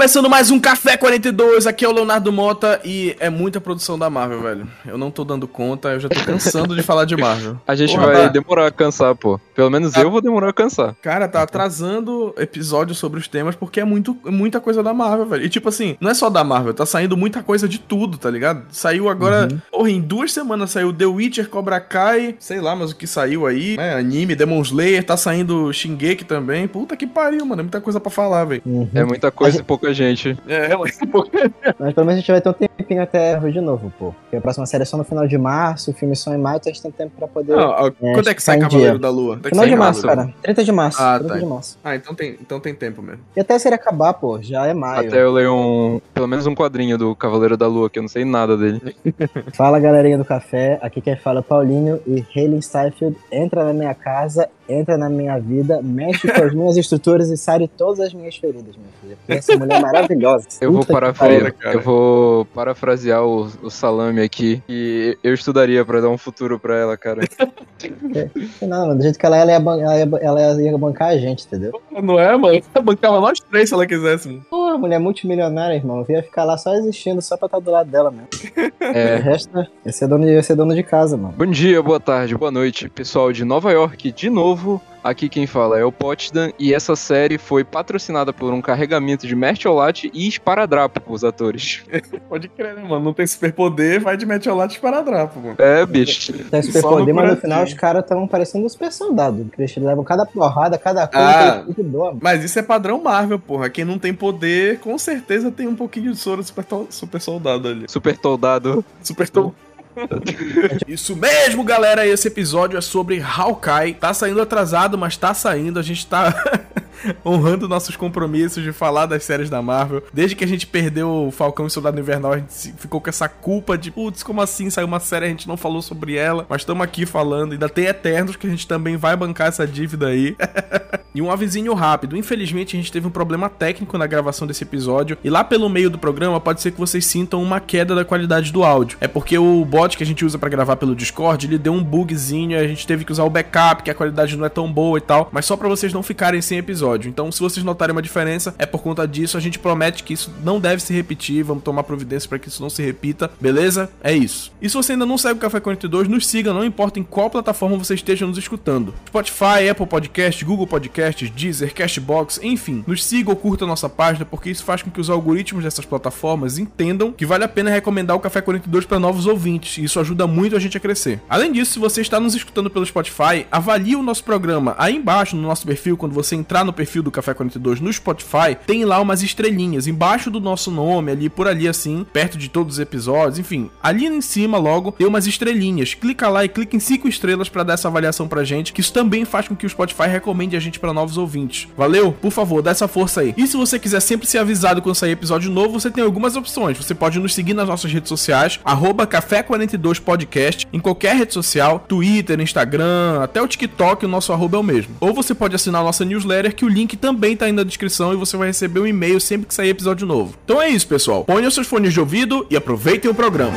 começando mais um Café 42, aqui é o Leonardo Mota e é muita produção da Marvel, velho. Eu não tô dando conta, eu já tô cansando de falar de Marvel. A gente Porra, vai tá- demorar a cansar, pô. Pelo menos Tá. eu vou demorar a cansar. Cara, tá atrasando episódios sobre os temas porque é muito, muita coisa da Marvel, velho. E tipo assim, não é só da Marvel, tá saindo muita coisa de tudo, tá ligado? Saiu agora, porra, em duas semanas saiu The Witcher, Cobra Kai, sei lá, mas o que saiu aí, né? Anime, Demon Slayer, tá saindo Shingeki também. Puta que pariu, mano, é muita coisa pra falar, velho. Uhum. É muita coisa e pouca gente. É, Mas pelo menos a gente vai ter um tempinho até Erro de novo, pô. Porque a próxima série é só no final de março, o filme só em maio, então a gente tem tempo pra poder. Não, ó, quando é que sai Cavaleiro dia. da Lua? Tem que final de março, cara. 30 de março. Ah, 30 tá. de março. Ah, então tem, então tem tempo mesmo. E até a série acabar, pô, já é maio. Até eu leio um, pelo menos um quadrinho do Cavaleiro da Lua, que eu não sei nada dele. Fala galerinha do café, aqui quem fala é o Paulinho e Helen Steinfeld entra na minha casa, entra na minha vida, mexe com as minhas estruturas e sare todas as minhas feridas, minha filha. Porque essa mulher é maravilhosa. Eu vou, parafra... eu vou parafrasear o, o salame aqui. E eu estudaria pra dar um futuro pra ela, cara. Não, mano, do jeito que ela é, ela ia, ban- ela ia, ela ia bancar a gente, entendeu? Não é, mano? Bancava nós três se ela quisesse, mano. Pô, mulher multimilionária, irmão. Eu ia ficar lá só existindo, só pra estar do lado dela mesmo. O É. resto, né? ia ser dono de, ia ser dono de casa, mano. Bom dia, boa tarde, boa noite, pessoal de Nova York, de novo. Aqui quem fala é o Potsdam e essa série foi patrocinada por um carregamento de mertiolate e esparadrapo pros atores. Pode crer, né, mano? Não tem superpoder, vai de metiolate para drapo, mano. É, bicho. Tem super Só no poder, mas no final os caras estavam parecendo um super soldado. Que eles levam cada porrada, cada coisa Ah. que eles. Mas isso é padrão Marvel, porra. Quem não tem poder, com certeza tem um pouquinho de soro super, super soldado ali. Super toldado. Super to... Isso mesmo, galera. Esse episódio é sobre Hawkeye. Tá saindo atrasado, mas tá saindo. A gente tá honrando nossos compromissos de falar das séries da Marvel. Desde que a gente perdeu o Falcão e Soldado Invernal, a gente ficou com essa culpa de, putz, como assim? Saiu uma série, a gente não falou sobre ela. Mas estamos aqui falando. Ainda tem Eternos, que a gente também vai bancar essa dívida aí. E um avisinho rápido. Infelizmente, a gente teve um problema técnico na gravação desse episódio. E lá pelo meio do programa, pode ser que vocês sintam uma queda da qualidade do áudio. É porque o bot que a gente usa pra gravar pelo Discord, ele deu um bugzinho e a gente teve que usar o backup, que a qualidade não é tão boa e tal. Mas só pra vocês não ficarem sem episódio. Então, se vocês notarem uma diferença, é por conta disso. A gente promete que isso não deve se repetir. Vamos tomar providência pra que isso não se repita. Beleza? É isso. E se você ainda não segue o Café 42, nos siga, não importa em qual plataforma você esteja nos escutando. Spotify, Apple Podcast, Google Podcasts, Deezer, Cashbox, enfim. Nos siga ou curta a nossa página, porque isso faz com que os algoritmos dessas plataformas entendam que vale a pena recomendar o Café 42 para novos ouvintes. E isso ajuda muito a gente a crescer. Além disso, se você está nos escutando pelo Spotify, avalie o nosso programa. Aí embaixo no nosso perfil, quando você entrar no perfil do Café 42 no Spotify, tem lá umas estrelinhas embaixo do nosso nome, ali por ali assim, perto de todos os episódios, enfim. Ali em cima logo tem umas estrelinhas. Clica lá e clica em cinco estrelas para dar essa avaliação pra gente, que isso também faz com que o Spotify recomende a gente para novos ouvintes. Valeu? Por favor, dá essa força aí. E se você quiser sempre ser avisado quando sair episódio novo, você tem algumas opções. Você pode nos seguir nas nossas redes sociais, arroba Café42podcast, em qualquer rede social, Twitter, Instagram, até o TikTok, o nosso arroba é o mesmo. Ou você pode assinar a nossa newsletter, que o link também tá aí na descrição e você vai receber um e-mail sempre que sair episódio novo. Então é isso, pessoal. Ponham seus fones de ouvido e aproveitem o programa.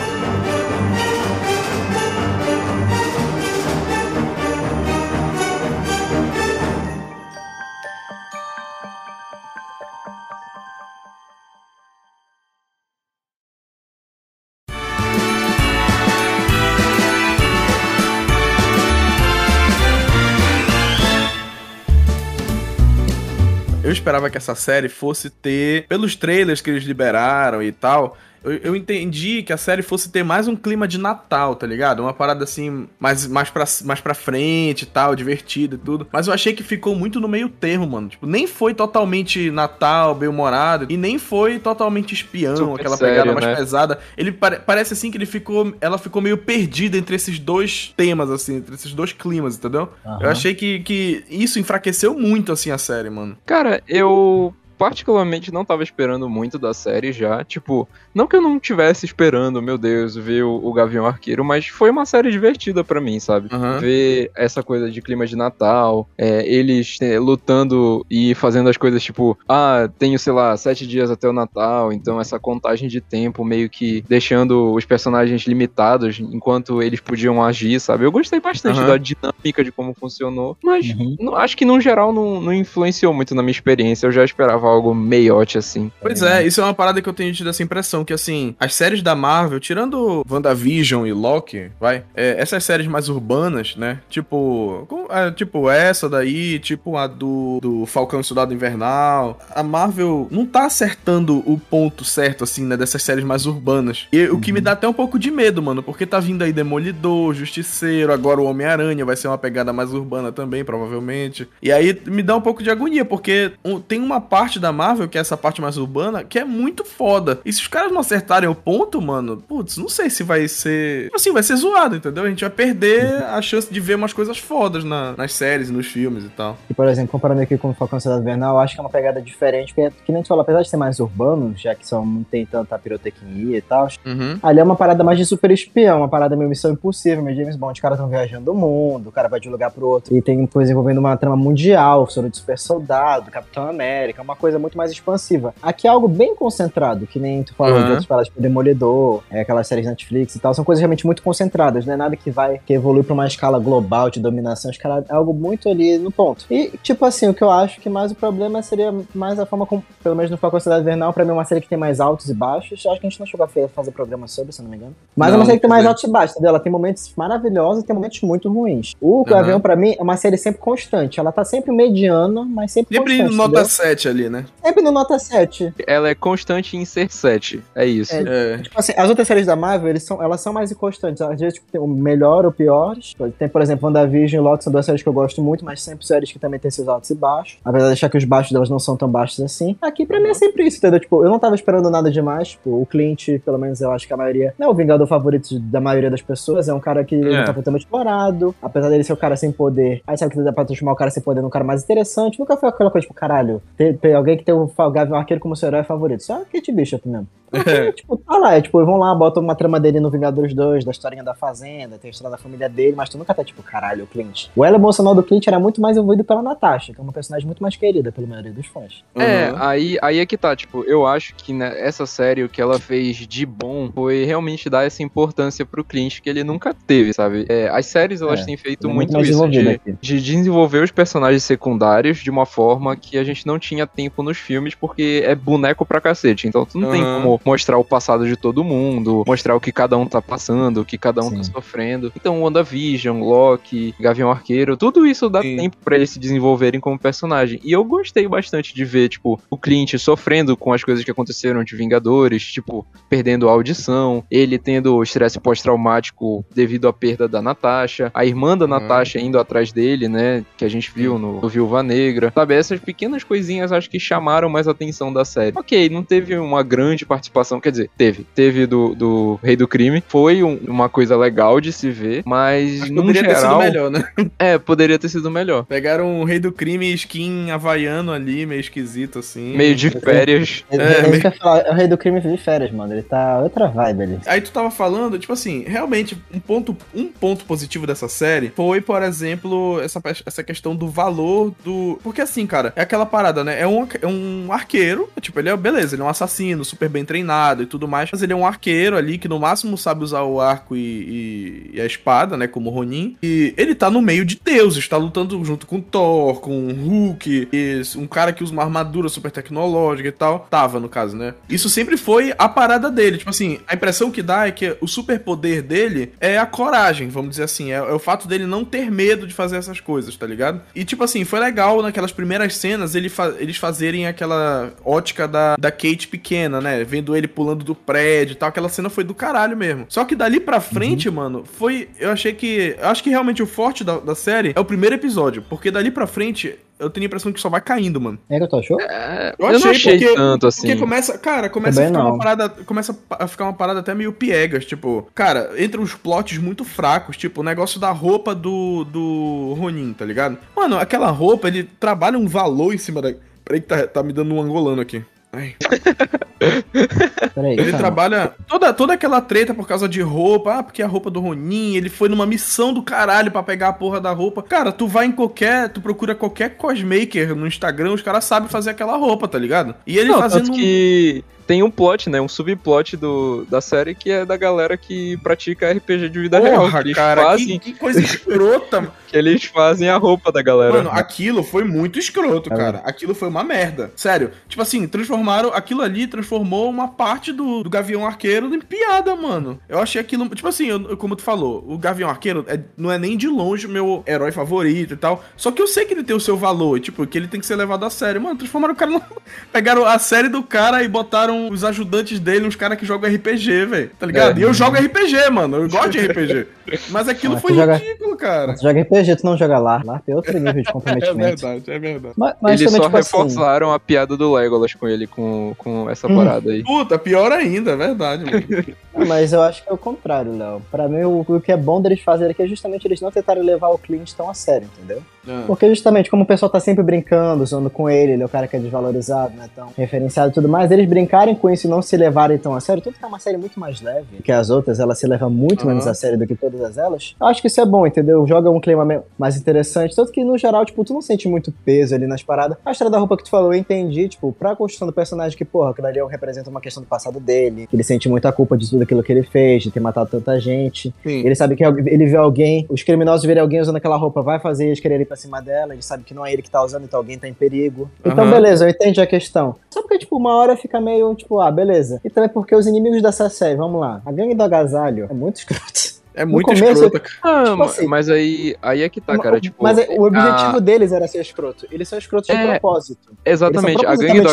Esperava que essa série fosse ter, pelos trailers que eles liberaram e tal, eu, eu entendi que a série fosse ter mais um clima de Natal, tá ligado? Uma parada assim, mais, mais, pra, mais pra frente e tal, divertida e tudo. Mas eu achei que ficou muito no meio termo, mano. Tipo, nem foi totalmente Natal, bem-humorado, e nem foi totalmente espião, Super aquela sério, pegada mais né? pesada. Ele pare- parece assim que ele ficou. Ela ficou meio perdida entre esses dois temas, assim, entre esses dois climas, entendeu? Aham. Eu achei que, que isso enfraqueceu muito, assim, a série, mano. Cara, eu particularmente não tava esperando muito da série já. Tipo, não que eu não tivesse esperando, meu Deus, ver o, o Gavião Arqueiro, mas foi uma série divertida pra mim, sabe? Aham. Ver essa coisa de clima de Natal, é, eles é, lutando e fazendo as coisas tipo, ah, tenho, sei lá, sete dias até o Natal, então essa contagem de tempo meio que deixando os personagens limitados enquanto eles podiam agir, sabe? Eu gostei bastante Aham. da dinâmica de como funcionou, mas Uhum. não- acho que no geral não, não influenciou muito na minha experiência. Eu já esperava algo meiote assim. Pois é, isso é uma parada que eu tenho tido essa impressão, que assim, as séries da Marvel, tirando WandaVision e Loki, vai, é, essas séries mais urbanas, né, tipo, é, tipo essa daí, tipo a do, do Falcão e Soldado Invernal, a Marvel não tá acertando o ponto certo, assim, né, dessas séries mais urbanas. E o que me dá até um pouco de medo, mano, porque tá vindo aí Demolidor, Justiceiro, agora o Homem-Aranha vai ser uma pegada mais urbana também, provavelmente. E aí me dá um pouco de agonia, porque tem uma parte da Marvel, que é essa parte mais urbana, que é muito foda. E se os caras não acertarem o ponto, mano, putz, não sei se vai ser. Assim, vai ser zoado, entendeu? A gente vai perder a chance de ver umas coisas fodas na, nas séries, nos filmes e tal. E, por exemplo, comparando aqui com o Falcão Cidade Vernal, eu acho que é uma pegada diferente, porque, que nem tu falou, apesar de ser mais urbano, já que só não tem tanta pirotecnia e tal, uhum. ali é uma parada mais de super espião, uma parada meio missão impossível, meio James Bond. Os caras estão viajando o mundo, o cara vai de um lugar pro outro, e tem coisa envolvendo uma trama mundial, sobre o super soldado, Capitão América, uma coisa muito mais expansiva. Aqui é algo bem concentrado, que nem tu falou uhum. de outras paradas, tipo Demolidor, é, aquelas séries Netflix e tal, são coisas realmente muito concentradas, não é nada que vai que evolui pra uma escala global de dominação, acho que é algo muito ali no ponto. E, tipo assim, o que eu acho que mais o problema seria mais a forma como, pelo menos no Falcão Cidade Vernal, pra mim é uma série que tem mais altos e baixos, acho que a gente não chegou a fazer programa sobre, se não me engano. Mas não, é uma série que tem mais altos e baixos, entendeu? Ela tem momentos maravilhosos e tem momentos muito ruins. O Gavião, uhum. pra mim, é uma série sempre constante, ela tá sempre mediana, mas sempre Sempre constante, nota entendeu? 7 ali, né? Sempre no nota 7. Ela é constante em ser 7, é isso. É, é. Tipo assim, as outras séries da Marvel, eles são, elas são mais inconstantes, às vezes tipo, tem o melhor ou piores. Tem, por exemplo, WandaVision e Loki, são duas séries que eu gosto muito, mas sempre séries que também tem seus altos e baixos, apesar de achar que os baixos delas não são tão baixos assim. Aqui, pra mim, é sempre isso, entendeu? Tipo, eu não tava esperando nada demais, tipo, o Clint, pelo menos eu acho que a maioria, não é o vingador favorito da maioria das pessoas, é um cara que é. não tá totalmente explorado, apesar dele ser o cara sem poder, aí sabe que dá pra transformar o cara sem poder num cara mais interessante, nunca foi aquela coisa, tipo, caralho, tem, tem alguém que tem o Gavião Arqueiro como seu herói favorito, só Kate Bishop mesmo. Porque, tipo, tá lá, é, tipo, vão lá, botam uma trama dele no Vingadores 2, da historinha da Fazenda, tem a história da família dele, mas tu nunca tá, tipo, caralho, o Clint. O elo emocional do Clint era muito mais envolvido pela Natasha, que é uma personagem muito mais querida pela maioria dos fãs. É, uhum. aí, aí é que tá, tipo, eu acho que né, essa série, o que ela fez de bom foi realmente dar essa importância pro Clint que ele nunca teve, sabe? É, as séries, elas é, têm feito muito, muito isso, de, de, desenvolver os personagens secundários de uma forma que a gente não tinha tempo nos filmes, porque é boneco pra cacete, então tu não uhum. tem como mostrar o passado de todo mundo, mostrar o que cada um tá passando, o que cada um tá Sim. tá sofrendo. Então, WandaVision, Loki, Gavião Arqueiro, tudo isso dá Sim. tempo para eles se desenvolverem como personagem. E eu gostei bastante de ver, tipo, o Clint sofrendo com as coisas que aconteceram de Vingadores, tipo, perdendo a audição, ele tendo estresse pós-traumático devido à perda da Natasha, a irmã da uhum. Natasha indo atrás dele, né, que a gente viu no, no Viúva Negra. Sabe, essas pequenas coisinhas acho que chamaram mais atenção da série. Ok, não teve uma grande participação, quer dizer, teve. Teve do, do Rei do Crime. Foi um, uma coisa legal de se ver, mas no poderia geral... ter sido melhor, né? É, poderia ter sido melhor. Pegaram o Rei do Crime skin havaiano ali, meio esquisito, assim. Meio de férias. É, é, é, meio... falar, o Rei do Crime de férias, mano. Ele tá outra vibe ali. Aí tu tava falando, tipo assim, realmente, um ponto, um ponto positivo dessa série foi, por exemplo, essa, essa questão do valor do... Porque assim, cara, é aquela parada, né? É um, é um arqueiro, tipo, ele é, beleza, ele é um assassino, super bem treinado e tudo mais, mas ele é um arqueiro ali que no máximo sabe usar o arco e, e, e a espada, né, como Ronin. E ele tá no meio de deuses, tá lutando junto com Thor, com Hulk, um cara que usa uma armadura super tecnológica e tal. Tava, no caso, né? Isso sempre foi a parada dele. Tipo assim, a impressão que dá é que o superpoder dele é a coragem, vamos dizer assim. É, é o fato dele não ter medo de fazer essas coisas, tá ligado? E tipo assim, foi legal naquelas primeiras cenas ele fa eles fazerem aquela ótica da, da Kate pequena, né? Vendo ele pulando do prédio e tal. Aquela cena foi do caralho mesmo. Só que dali pra frente, uhum. mano, foi. Eu achei que. Eu acho que realmente o forte da, da série é o primeiro episódio. Porque dali pra frente eu tenho a impressão que só vai caindo, mano. É que tu achou? É, eu, achei, eu não achei porque, tanto assim. Porque começa, cara, começa Também a ficar não. uma parada, começa a ficar uma parada até meio piegas, tipo, cara, entra uns plots muito fracos, tipo, o negócio da roupa do do Ronin, tá ligado? Mano, aquela roupa, ele trabalha um valor em cima da Peraí que tá, tá me dando um angolano aqui. Ai. Peraí, Ele calma. trabalha toda, toda aquela treta por causa de roupa, ah, porque a roupa do Ronin, ele foi numa missão do caralho pra pegar a porra da roupa. Cara, tu vai em qualquer, tu procura qualquer cosmaker no Instagram, os caras sabem fazer aquela roupa, tá ligado? E ele Não, fazendo que tem um plot, né? Um subplot do, da série que é da galera que pratica RPG de vida real. Que Porra, eles, cara, fazem, que, que coisa escrota, mano. que eles fazem a roupa da galera. Mano, aquilo foi muito escroto, É. cara. Aquilo foi uma merda. Sério. Tipo assim, transformaram. Aquilo ali transformou uma parte do, do Gavião Arqueiro em piada, mano. Eu achei aquilo. Tipo assim, eu- eu- como tu falou, o Gavião Arqueiro é- não é nem de longe o meu herói favorito e tal. Só que eu sei que ele tem o seu valor, tipo, que ele tem que ser levado a sério. Mano, transformaram o cara. No... Pegaram a série do cara e botaram os ajudantes dele, uns caras que jogam RPG, velho. Tá ligado? É. E eu jogo RPG, mano. Eu gosto de RPG. Mas aquilo Ah, foi joga- ridículo, cara. Tu joga RPG, tu não joga lá. Lá tem outro nível de É comprometimento. verdade, é verdade. mas, mas eles também, só tipo assim, reforçaram a piada do Legolas com ele, com, com essa Hum. parada aí. Puta, pior ainda, é verdade, mano. Não, mas eu acho que é o contrário, Léo. Pra mim, o, o que é bom deles fazerem aqui é justamente eles não tentarem levar o cliente tão a sério, entendeu? Ah. Porque justamente, como o pessoal tá sempre brincando, zoando com ele, ele é o cara que é desvalorizado, não é tão referenciado e tudo mais, eles brincarem com isso e não se levarem tão a sério, tudo que é uma série muito mais leve que as outras, ela se leva muito Aham. menos a sério do que todas elas. Eu acho que isso é bom, entendeu? Joga um clima mais interessante, tanto que no geral, tipo, tu não sente muito peso ali nas paradas. A história da roupa que tu falou, eu entendi, tipo, pra construção do personagem que, porra, aquilo ali representa uma questão do passado dele, que ele sente muita culpa de tudo aquilo que ele fez, de ter matado tanta gente. Sim. Ele sabe que ele vê alguém, os criminosos verem alguém usando aquela roupa, vai fazer eles quererem ir pra cima dela, ele sabe que não é ele que tá usando, então alguém tá em perigo. Então, beleza, eu entendi a questão. Só porque, tipo, uma hora fica meio, tipo, ah, beleza. E também porque os inimigos dessa série, vamos lá, a gangue do agasalho é muito escroto. É muito começo- escrota, cara. Ah, Tipo assim- mas aí, aí é que tá, cara. Tipo, Mas é- o objetivo a- deles era ser escroto. Eles são escrotos de É, propósito. exatamente, Eles a gangue, do,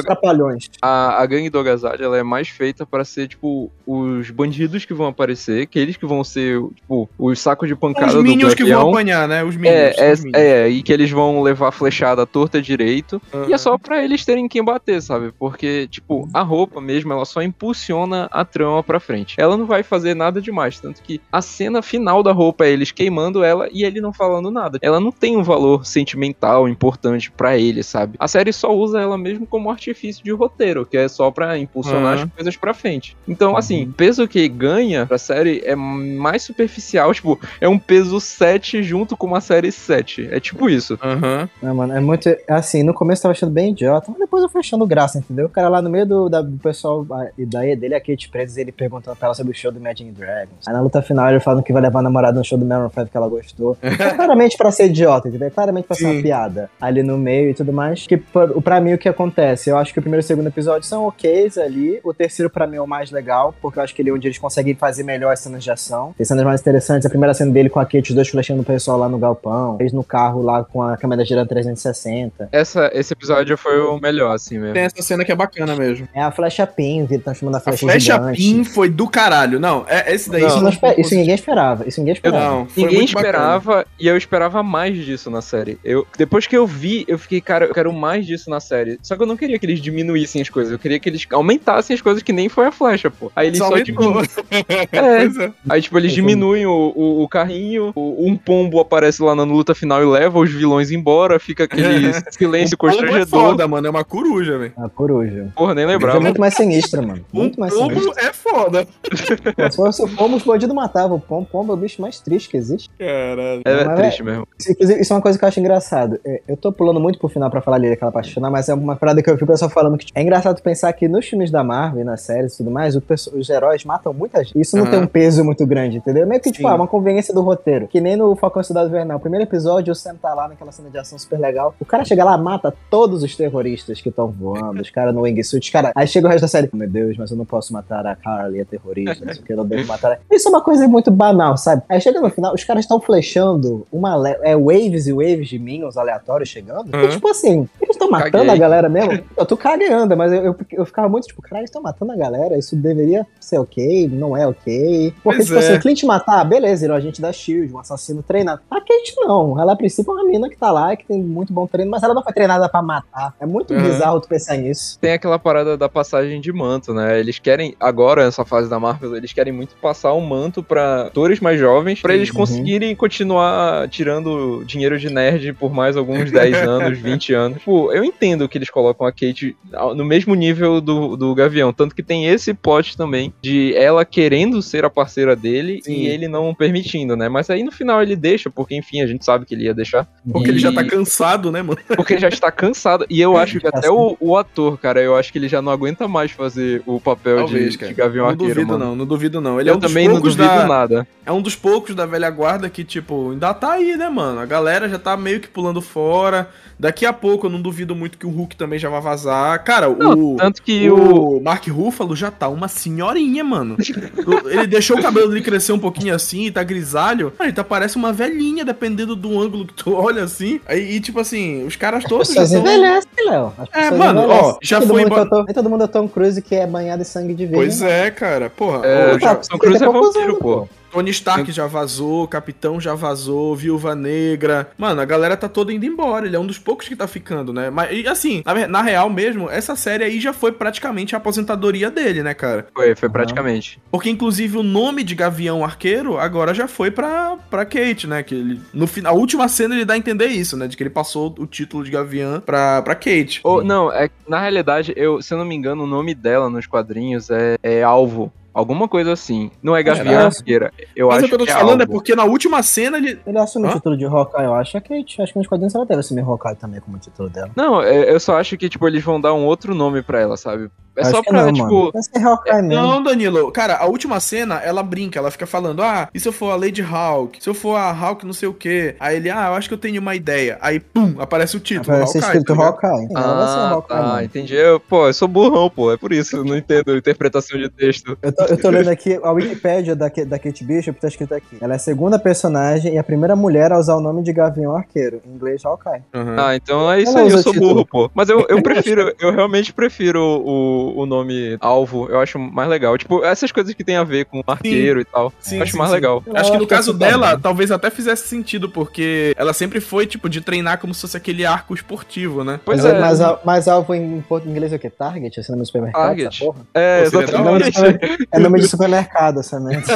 a, a gangue do agasalho ela é mais feita pra ser, tipo, os bandidos que vão aparecer, aqueles que vão ser, tipo, os sacos de pancada Os do minions que vão apanhar, né? Os minions. É, é, os minions. é, e que eles vão levar flechada torta direito. E Aham. é só pra eles terem quem bater, sabe? Porque, tipo, a roupa mesmo, ela só impulsiona a trama pra frente. Ela não vai fazer nada demais. Tanto que a cena final da roupa é eles queimando ela e ele não falando nada. Ela não tem um valor sentimental importante pra ele, sabe? A série só usa ela mesmo como artifício de roteiro, que é só pra impulsionar Aham. as coisas pra frente. Então, assim, o peso que ganha pra série é mais superficial. Tipo, é um peso 7 junto com uma série 7. É tipo isso. Aham. Não, mano, é muito. Assim, no começo eu tava achando bem idiota, mas depois eu fui achando graça, entendeu? O cara lá no meio do, da- do pessoal, a- e daí dele, a Kate Prentice, ele perguntando pra ela sobre o show do Imagine Dragons. Aí na luta final ele falando que vai levar a namorada no show do Maroon 5 que ela gostou. É claramente pra ser idiota, entendeu? É claramente pra ser Sim. uma piada ali no meio e tudo mais. Que pra, pra mim o que acontece? Eu acho que o primeiro e o segundo episódio são ok's ali. O terceiro pra mim é o mais legal, porque eu acho que ele é onde eles conseguem fazer melhor as cenas de ação. Tem cenas mais interessantes. A primeira cena dele com a Kate, os dois flechando o pessoal lá no galpão. Eles no carro lá com a câmera girando 360. Essa, esse episódio foi o melhor, assim mesmo. Tem essa cena que é bacana mesmo. É a flecha pin, ele tá chamando a A flecha, flecha gigante. pin foi do caralho. Não, é esse daí. Não. Isso, não esper- isso ninguém esperava. Isso ninguém esperava. Não, Ninguém muito bacana. esperava e eu esperava mais disso na série. Eu, depois que eu vi, eu fiquei, cara, eu quero mais disso na série. Só que eu não queria que eles diminuíssem as coisas, eu queria que eles aumentassem as coisas que nem foi a flecha, pô. Aí eles Só só, diminuem. É. É. Aí, tipo, eles diminuem o, o, o carrinho, o- um pombo aparece lá na luta final e leva os vilões embora, fica aquele silêncio O pombo é constrangedor. foda, mano. É uma coruja, velho. A coruja. Porra, nem É lembrava. muito mais sinistra, mano. Um Muito mais sinistra. pombo é foda. Pô, Se fosse o pombo, os bandidos matavam. O pombo, pombo é o bicho mais triste que existe. Caralho. É, Mas triste mesmo. Isso, Inclusive, isso é uma coisa que eu acho engraçado. É, Eu tô pulando muito pro final pra falar ali daquela parte final, mas é uma parada que eu vi o pessoal falando que tipo, é engraçado pensar que nos filmes da Marvel, nas séries e tudo mais, os heróis matam muita gente. Isso não Aham. tem um peso muito grande, entendeu? Meio que, tipo, ah, uma conveniência do roteiro. Que nem no Falcão e Cidade Invernal. O primeiro episódio, o Sam tá lá naquela cena de ação super legal. O cara chega lá, mata todos os terroristas que estão voando, os caras no wingsuit. Cara, aí chega o resto da série. Meu Deus, mas eu não posso matar a Carly, a terrorista, não sei o que, eu não devo matar. Isso é uma coisa muito banal, sabe? Aí chega no final, os caras estão flechando uma é, waves e waves de minions aleatórios chegando. Uhum. E, tipo assim, eles estão matando Caguei. a galera mesmo. Eu tô cagando, mas eu, eu, eu ficava muito tipo, caralho, eles estão matando a galera, isso deveria ser ok, não é ok. Porque, Pois tipo é. assim, Clint matar, beleza, ele é um agente da Shield, um assassino treinado. A Kate não, ela a princípio é uma mina que tá lá, que tem muito bom treino, mas ela não foi treinada pra matar. É muito Uhum. bizarro tu pensar nisso. Tem aquela parada da passagem de manto, né? Eles querem, agora, nessa fase da Marvel, eles querem muito passar o manto pra atores mais jovens pra eles Uhum. conseguirem continuar tirando dinheiro de nerd por mais alguns 10 anos, 20 anos. Tipo, eu entendo que eles colocam a Kate no mesmo nível do, do Gavião, tanto que tem esse plot também de ela querendo ser a parceira dele Sim. e ele não permitindo, né? Mas aí no final ele deixa, porque enfim, a gente sabe que ele ia deixar. Porque E- ele já tá cansado, né, mano? porque ele já está cansado. E eu acho que até o, o ator, cara, eu acho que ele já não aguenta mais fazer o papel Talvez, de, de Gavião não Arqueiro, duvido, mano. não, não duvido, não. Ele Eu é um dos também não duvido da, nada. É um dos poucos da velha guarda que, tipo, ainda tá aí, né, mano? A galera já tá meio que pulando fora. Daqui a pouco eu não duvido muito que o Hulk também já vai vazar. Cara, Não, o. tanto que o. O Mark Ruffalo já tá uma senhorinha, mano. Ele deixou o cabelo dele crescer um pouquinho assim, tá grisalho. Ele tá parece uma velhinha, dependendo do ângulo que tu olha assim. Aí, e, tipo assim, os caras todos já pessoas são... envelhecem, Léo. É, mano, envelhecem. ó, já foi mundo embora- que o Tom- Nem todo mundo é Tom Cruise que é banhado em sangue de Pois vinho. é, cara. Porra, É, ô, já- Tom Cruise é vampiro, pô. Tony Stark já vazou, Capitão já vazou, Viúva Negra. Mano, a galera tá toda indo embora. Ele é um dos poucos que tá ficando, né? Mas, e assim, na, na real mesmo, essa série aí já foi praticamente a aposentadoria dele, né, cara? Foi, foi praticamente. Porque, inclusive, o nome de Gavião Arqueiro agora já foi pra, pra Kate, né? Que ele, no final, a última cena ele dá a entender isso, né? De que ele passou o título de Gavião pra, pra Kate. Ou, não, é na realidade, eu, se eu não me engano, o nome dela nos quadrinhos é, é Alvo. Alguma coisa assim. Não é Gavião? Arqueira. Eu Mas acho o que eu tô te é falando é Alvo. porque na última cena ele. Ele assume Hã? o título de Hawkeye, eu acho. É que, acho que nos quadrinhos ela deve assumir Hawkeye também como título dela. Não, é- eu só acho que, tipo, eles vão dar um outro nome pra ela, sabe? É Acho só que pra, não, tipo. Hawkeye mesmo. Não, Danilo, cara, a última cena, ela brinca, ela fica falando, ah, e se eu for a Lady Hawk? Se eu for a Hawk não sei o quê? Aí ele, ah, eu acho que eu tenho uma ideia. Aí, pum, aparece o título, Vai ser escrito tá? Hawkeye. Sim, ela vai ser Ah, Hawkeye, tá, entendi. Eu, pô, eu sou burrão, pô. É por isso, eu não entendo interpretação de texto. Eu tô, eu tô lendo aqui a Wikipédia da, da Kate Bishop, tá escrito aqui. Ela é a segunda personagem e a primeira mulher a usar o nome de Gavião Arqueiro, em inglês Hawkeye. Uhum. Ah, então é isso Ela aí, eu sou título. burro, pô. Mas eu, eu prefiro, eu realmente prefiro o, o nome alvo, eu acho mais legal. Tipo, essas coisas que tem a ver com arqueiro e tal, Sim, eu acho sim, mais sim. legal. Eu Acho que no acho caso dela, bom. talvez até fizesse sentido, porque ela sempre foi, tipo, de treinar como se fosse aquele arco esportivo, né? Pois mas, é, mas, mas alvo em português inglês é o quê? Target? Nome de supermercado? Target. essa porra? é, Pô, É exatamente. é nome de supermercado, somente.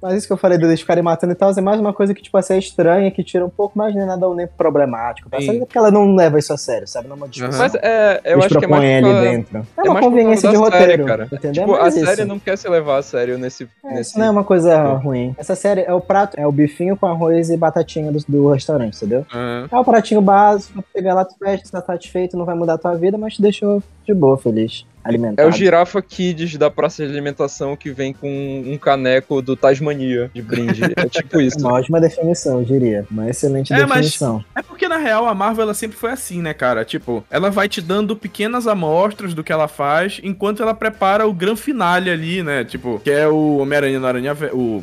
Mas isso que eu falei deles ficarem matando e tal, é mais uma coisa que, tipo, assim, é estranha, que tira um pouco mais, nem nada nem problemático. Tá? Sim. Porque ela não leva isso a sério, sabe? Não é uma discussão. Mas é, eu Eles acho que é mais ali causa- dentro. É é uma conveniência de da série, roteiro, cara. entendeu? Tipo, a Mas série isso. não quer se levar a sério nesse. É, nesse... Isso não é uma coisa ruim. Essa série é o prato, é o bifinho com arroz e batatinha do, do restaurante, entendeu? Uhum. É o pratinho básico, pra pegar lá, tu fecha, tá satisfeito, não vai mudar a tua vida, mas te deixou de boa, feliz, É alimentado. o Girafa Kids da praça de alimentação que vem com um caneco do Tasmania de brinde. É tipo isso. Uma ótima definição, eu diria. Uma excelente É, mas- definição. É porque, na real, a Marvel ela sempre foi assim, né, cara? Tipo, ela vai te dando pequenas amostras do que ela faz, enquanto ela prepara o grande finale ali, né? Tipo, que é o Homem-Aranha no Aranha... O...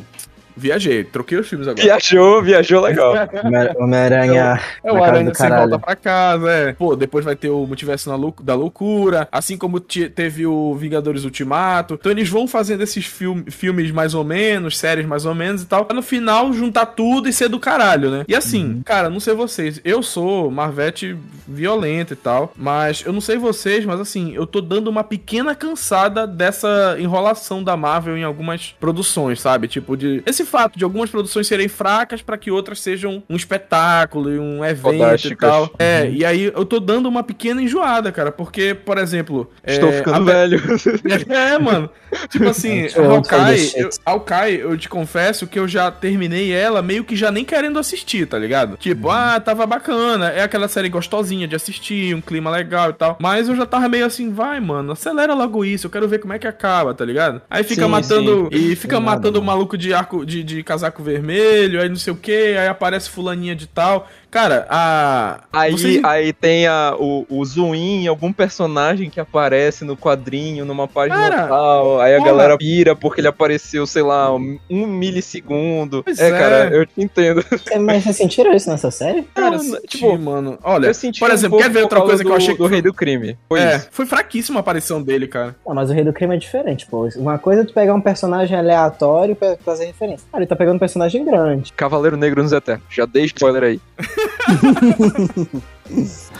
Viajei, troquei os filmes agora. Viajou, viajou legal. Homem- Homem-Aranha. É o Aranha do sem volta pra casa, é. Pô, depois vai ter o Multiverso na lou- da Loucura, assim como te- teve o Vingadores Ultimato. Então eles vão fazendo esses film- filmes mais ou menos, séries mais ou menos e tal, pra no final juntar tudo e ser do caralho, né? E assim, Uhum. cara, não sei vocês, eu sou Marvete violento e tal, mas eu não sei vocês, mas assim, eu tô dando uma pequena cansada dessa enrolação da Marvel em algumas produções, sabe? Tipo, de esse fato de algumas produções serem fracas pra que outras sejam um espetáculo e um evento e Fodásticas. tal. É, e aí eu tô dando uma pequena enjoada, cara, porque, por exemplo, Estou é, ficando a- velho. é, mano. Tipo assim, Hawkeye, eu, Hawkeye, eu te confesso que eu já terminei ela meio que já nem querendo assistir, tá ligado? Tipo, Uhum. ah, tava bacana, é aquela série gostosinha de assistir, um clima legal e tal. Mas eu já tava meio assim, vai, mano, acelera logo isso, eu quero ver como é que acaba, tá ligado? Aí fica Sim, matando, e fica Tem nada, matando o maluco de arco, de, de casaco vermelho, aí não sei o que, aí aparece fulaninha de tal. Cara, a... Aí, vocês- aí tem a, o, o zoom in, algum personagem que aparece no quadrinho, numa página Cara, tal. Aí a porra. galera pira porque ele apareceu, sei lá, um, um milissegundo. Pois é, é. cara, eu te entendo. É, Mas vocês sentiram isso nessa série? Cara, senti, tipo, mano. Olha, eu senti por um exemplo, pouco quer ver outra coisa que eu do- achei do Rei do Crime. Foi é, isso. foi fraquíssima a aparição dele, cara. Não, mas o Rei do Crime é diferente, pô. Uma coisa é tu pegar um personagem aleatório pra fazer referência. Ah, ele tá pegando um personagem grande. Cavaleiro Negro nos Eternos. Já dei spoiler aí.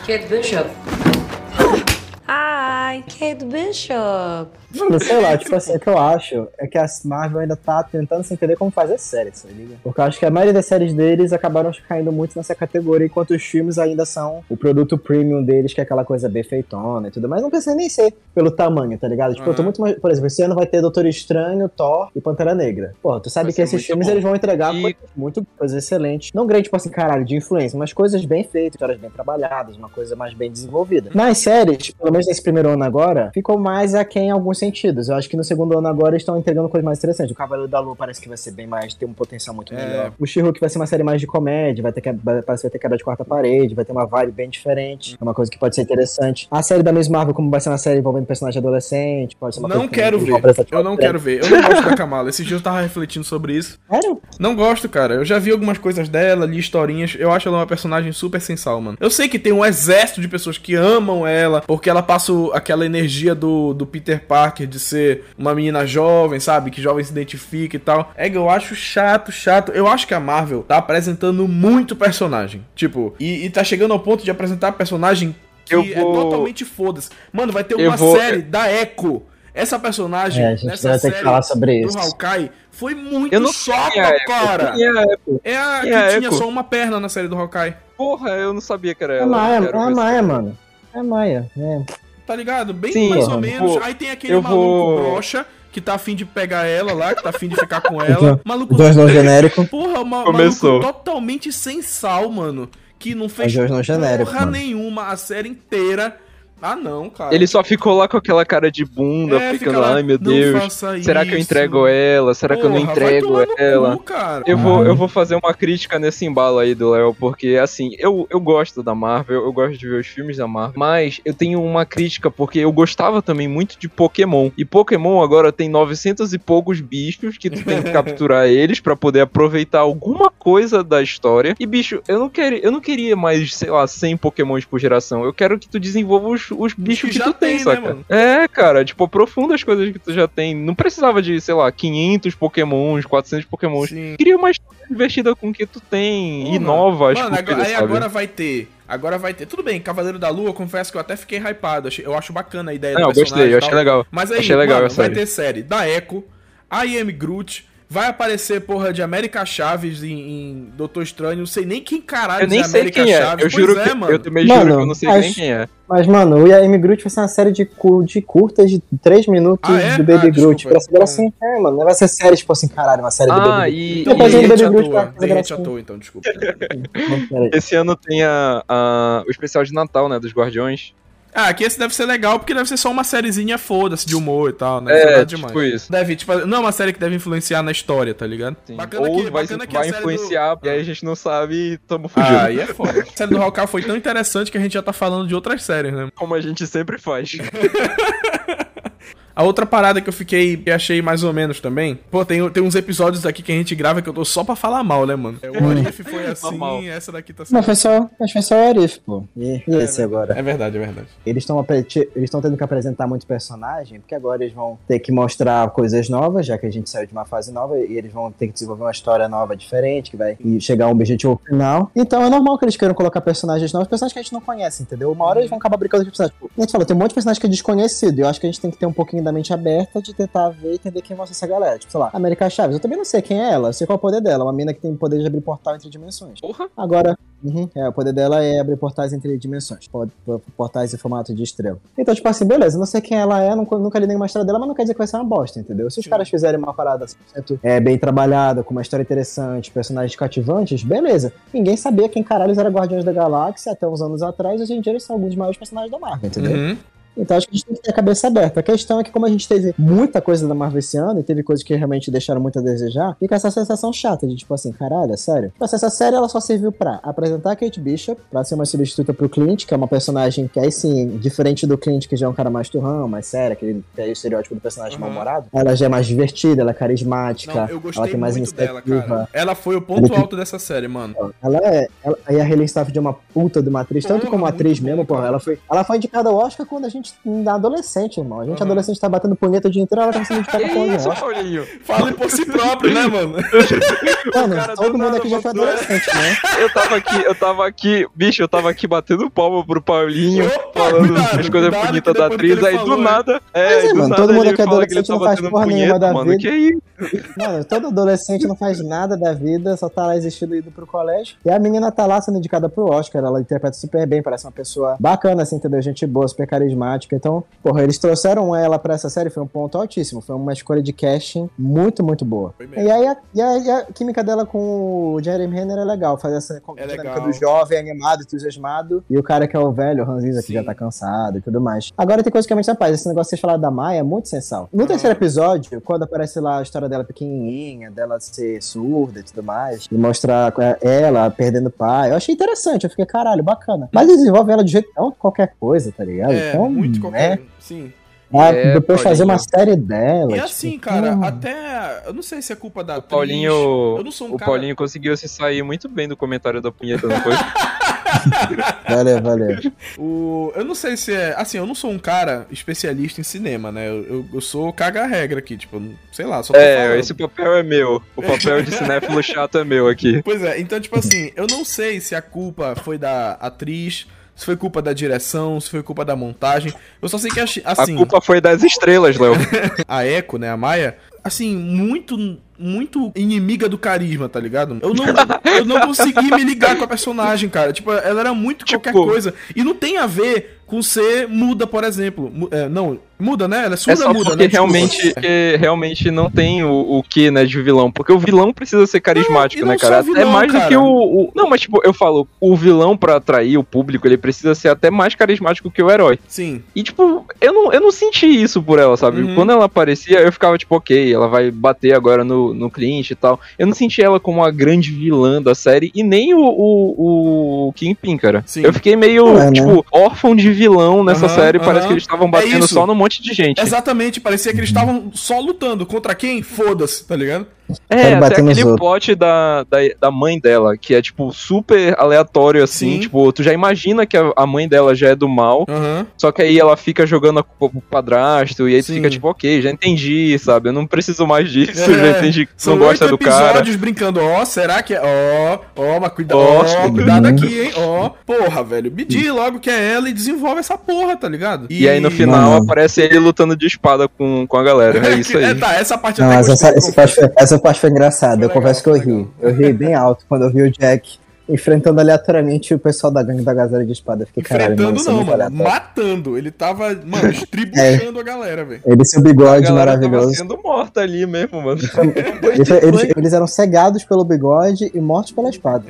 Kid Bishop. Hawkeye, Kate Bishop. Mano, sei lá, tipo assim, o que eu acho é que a Marvel ainda tá tentando se entender como fazer séries, tá ligado? Porque eu acho que a maioria das séries deles acabaram caindo muito nessa categoria, enquanto os filmes ainda são o produto premium deles, que é aquela coisa bem feitona e tudo mais. Não precisa nem ser pelo tamanho, tá ligado? Tipo, eu tô Uhum. muito mais. Por exemplo, esse ano vai ter Doutor Estranho, Thor e Pantera Negra. Pô, tu sabe Vai que esses filmes bom. eles vão entregar E- coisas muito coisas excelentes. Não grande, tipo assim, caralho, de influência, mas coisas bem feitas, histórias bem trabalhadas, uma coisa mais bem desenvolvida. Nas séries, pelo menos nesse primeiro ano agora, ficou mais aquém em alguns sentidos. Eu acho que no segundo ano agora eles estão entregando coisas mais interessantes. O Cavaleiro da Lua parece que vai ser bem mais, tem um potencial muito É. melhor. O she que vai ser uma série mais de comédia, vai ter que, vai- parece que vai ter quebra de quarta parede, vai ter uma vibe bem diferente. É uma coisa que pode ser interessante. A série da Miss Marvel, como vai ser uma série envolvendo personagem adolescente, pode ser uma Não quero com- ver. Eu não quero ver. Eu não gosto da Kamala. Esses dias eu tava refletindo sobre isso. Sério? Não gosto, cara. Eu já vi algumas coisas dela, li historinhas. Eu acho ela uma personagem super sensal, mano. Eu sei que tem um exército de pessoas que amam ela, porque ela passa o- aquela energia do, do Peter Parker de ser uma menina jovem, sabe? Que jovem se identifica e tal. É que eu acho chato, chato. Eu acho que a Marvel tá apresentando muito personagem. Tipo, e, e tá chegando ao ponto de apresentar personagem que Eu é vou- totalmente foda-se. Mano, vai ter uma vou- série da Echo. Essa personagem, É, a gente nessa vai ter série que falar sobre do isso. Hawkeye, foi muito Eu não chata, Quem é a Echo? cara. É a? É a que é a tinha Echo? só uma perna na série do Hawkeye. Porra, eu não sabia que era É a ela. Maia, é a ver Maia, mano. É a Maia, é. Tá ligado? Bem Sim, mais ou menos. vou- Aí tem aquele maluco vou- broxa que tá afim de pegar ela lá, que tá afim de ficar com ela. Maluco. Dois não genérico. Porra, ma Começou. maluco totalmente sem sal, mano. Que não fez não genérico, porra mano. nenhuma a série inteira. Ah, não, cara. Ele só ficou lá com aquela cara de bunda, É, fica ficando, lá, ai meu "Não Deus. Será que eu isso." entrego ela? Será que eu não Porra, vai entrego ela? cu, cara. Eu vou, eu vou fazer uma crítica nesse embalo aí do Léo, porque assim, eu, eu gosto da Marvel, eu gosto de ver os filmes da Marvel, mas eu tenho uma crítica porque eu gostava também muito de Pokémon. E Pokémon agora tem 900 e poucos bichos que tu tem que capturar eles pra poder aproveitar alguma coisa da história. E bicho, eu não quero, eu não queria mais, sei lá, 100 Pokémons por geração. Eu quero que tu desenvolva os, os bichos que que, tu tem, tem, né, saca? mano? É, cara, tipo, aprofunda as coisas que tu já tem. Não precisava de, sei lá, 500 Pokémons, 400 Pokémons Sim. queria uma história divertida com o que tu tem Pô, e nova, Mano, estúpida, agora, aí sabe? agora vai ter. Agora vai ter. Tudo bem, Cavaleiro da Lua, confesso que eu até fiquei hypado. Eu acho bacana a ideia Não, eu personagem gostei, e eu achei legal. Mas aí, Achei legal mano, vai ter série da Echo, I Am Groot, vai aparecer, porra, de América Chaves em, em Doutor Estranho. Não sei nem quem caralho Eu nem é sei América quem é, Chaves. eu Pois juro é, que mano. eu também Mano, juro que eu não sei nem acho- quem é. Mas, mano, o Yaemi Groot vai ser uma série de, de curtas de 3 minutos Ah, é? do Baby Ah, Groot. desculpa. Pra saber assim, é, mano, não vai ser série, tipo assim, caralho, uma série do Ah, Baby Groot. e, Então, Depois de do repente Baby Groot fazer de repente à toa, então, desculpa. Esse ano tem a, a- o especial de Natal, né, dos Guardiões. Ah, que esse deve ser legal, porque deve ser só uma sériezinha foda-se de humor e tal, né? É, nada demais. tipo isso. Deve, tipo, não é uma série que deve influenciar na história, tá ligado? Sim. Bacana Ou que, vai, bacana que vai série do- influenciar, e aí a gente não sabe e tamo fugindo. Ah, aí é foda. A série do Hawkeye foi tão interessante que a gente já tá falando de outras séries, né? Como a gente sempre faz. A outra parada que eu fiquei que achei mais ou menos também. Pô, tem, tem uns episódios aqui que a gente grava que eu tô só pra falar mal, né, mano? O Orif foi assim, Normal. essa daqui tá Mas foi só, mas foi só o Arif, pô. E, e esse agora? É verdade, é verdade. Eles estão eles estão tendo que apresentar muito personagem, porque agora eles vão ter que mostrar coisas novas, já que a gente saiu de uma fase nova, e eles vão ter que desenvolver uma história nova diferente, que vai e chegar a um objetivo final. Então é normal que eles queiram colocar personagens novos, personagens que a gente não conhece, entendeu? Uma hora eles vão acabar brincando de personagens. Tipo, a gente falou, tem um monte de personagem que é desconhecido, e eu acho que a gente tem que ter um pouquinho da mente aberta de tentar ver e entender quem vai ser essa galera. Tipo, sei lá, América Chaves. Eu também não sei quem é ela, eu sei qual é o poder dela, uma mina que tem poder de abrir portal entre dimensões. Porra. Agora, uhum, é, o poder dela é abrir portais entre dimensões, portais em formato de estrela. Então, tipo assim, beleza, não sei quem ela é, nunca, nunca li nenhuma história dela, mas não quer dizer que vai ser uma bosta, entendeu? Se os Sim. caras fizerem uma parada 100% é, bem trabalhada, com uma história interessante, personagens cativantes, beleza. Ninguém sabia quem caralho era Guardiões da Galáxia até uns anos atrás, hoje em dia eles são alguns dos maiores personagens da Marvel, entendeu? Uhum. Então acho que a gente tem que ter a cabeça aberta. A questão é que, como a gente teve muita coisa da Marvel esse ano, e teve coisas que realmente deixaram muito a desejar, fica essa sensação chata de tipo assim, caralho, é sério? Tipo assim, essa série ela só serviu pra apresentar a Kate Bishop, pra ser uma substituta pro Clint, que é uma personagem que aí sim, diferente do Clint, que já é um cara mais turrão, mais sério, aquele que é o estereótipo do personagem Uhum. mal-humorado. Ela já é mais divertida, ela é carismática, Não, eu ela tem mais muito dela, iniciativa. cara. Ela foi o ponto Ela- alto dessa série, mano. Ela é. Ela, e a Hayley Staff de uma puta de uma atriz, tanto como atriz mesmo, porra. Ela foi, ela foi indicada ao Oscar quando a gente gente ainda adolescente, irmão. A gente Aham. adolescente tá batendo punheta o dia inteiro, ela tá sendo indicada Que com o isso, Oscar. Paulinho? Fale por si próprio, né, mano? Mano, cara todo do mundo aqui já foi adolescente, né? Eu tava aqui, eu tava aqui, bicho, eu tava aqui batendo palma pro Paulinho, Opa, falando cuidado, as coisas bonitas da atriz, aí falou, do nada, é, é, do mano, nada todo mundo que é que adolescente tá não faz porra nenhuma da mano, vida. que isso? Mano, todo adolescente não faz nada da vida, só tá lá existindo indo pro colégio. E a menina tá lá sendo indicada pro Oscar, ela interpreta super bem, parece uma pessoa bacana, assim, entendeu? Gente boa, super carismática. Então, porra, eles trouxeram ela pra essa série, foi um ponto altíssimo. Foi uma escolha de casting muito, muito boa. E aí a, e a- e a química dela com o Jeremy Renner é legal, fazer essa É dinâmica do jovem, animado, entusiasmado, e o cara que é o velho, o Ranzinza, que já tá cansado e tudo mais. Agora tem coisa que realmente rapaz, esse negócio que vocês falaram da Maia é muito sensal. No Aham. terceiro episódio, quando aparece lá a história dela pequenininha, dela ser surda e tudo mais, e mostrar ela perdendo o pai, eu achei interessante, eu fiquei, caralho, bacana. Mas desenvolve ela de jeito tão qualquer coisa, tá ligado? É, Tão, muito né? qualquer. Sim. Ah, É, depois fazer uma série dela. E tipo, assim, cara, hum. até. Eu não sei se é culpa da O atriz. Paulinho, Eu não sou um o cara. Paulinho conseguiu se sair muito bem do comentário da punheta, não foi? Valeu, valeu. O... Eu não sei se é. Assim, eu não sou um cara especialista em cinema, né? Eu, eu, eu sou caga-regra aqui, tipo, sei lá, só tô É, falando. esse papel é meu. O papel de cinéfilo chato é meu aqui. Pois é, então, tipo assim, eu não sei se a culpa foi da atriz, se foi culpa da direção, se foi culpa da montagem. Eu só sei que, achei- A assim, culpa foi das estrelas, Léo. a Echo, né, a Maia, assim, muito muito inimiga do carisma, tá ligado? Eu não, eu não consegui me ligar com a personagem, cara. Tipo, ela era muito qualquer Tipo- coisa. E não tem a ver com ser muda, por exemplo. É, não, muda, né? Ela é É surda só muda, porque né? Realmente, porque realmente não tem o, o que, né, de vilão. Porque o vilão precisa ser carismático, Não, e não né, cara? vilão, mais do cara. que o, o- Não, mas tipo, eu falo, o vilão pra atrair o público, ele precisa ser até mais carismático que o herói. Sim. E, tipo, eu não, eu não senti isso por ela, sabe? Uhum. Quando ela aparecia, eu ficava, tipo, ok, ela vai bater agora no, no cliente e tal. Eu não senti ela como a grande vilã da série e nem o, o, o Kingpin, cara. Sim. Eu fiquei meio, É, né? tipo, órfão de vilão nessa Aham, série. Parece aham. que eles estavam batendo isso. só num monte de gente. Exatamente, parecia que eles estavam só lutando. Contra quem? Foda-se, tá ligado? É, até aquele outros. plot da, da, da mãe dela, que é, tipo, super aleatório, assim. Sim. Tipo, tu já imagina que a, a mãe dela já é do mal, Aham. só que aí ela fica jogando a culpa pro padrasto, e aí tu Sim. fica, tipo, ok, já entendi, sabe? Eu não preciso mais disso, É, já entendi que tu São não gosta do cara. episódios brincando, ó, será que é? Ó, ó, mas cuidado uhum. aqui, hein? Ó, porra, velho. Me diz logo que é ela e desenvolve essa porra, tá ligado? E aí no final Mano. aparece ele lutando de espada com, com a galera. É isso É, aí. tá, essa parte Não, até mas essa, essa, parte essa parte foi engraçada. Eu confesso que eu ri. Eu ri bem alto quando eu vi o Jack enfrentando aleatoriamente o pessoal da gangue da Gazela de Espada. Fiquei caralho, mano, Enfrentando isso é não, mano. aleatório. Matando. Ele tava, mano, estribuchando a galera, velho. Ele seu A bigode maravilhoso. sendo morta ali mesmo, mano. Eles, eles- eles eram cegados pelo bigode e mortos pela espada.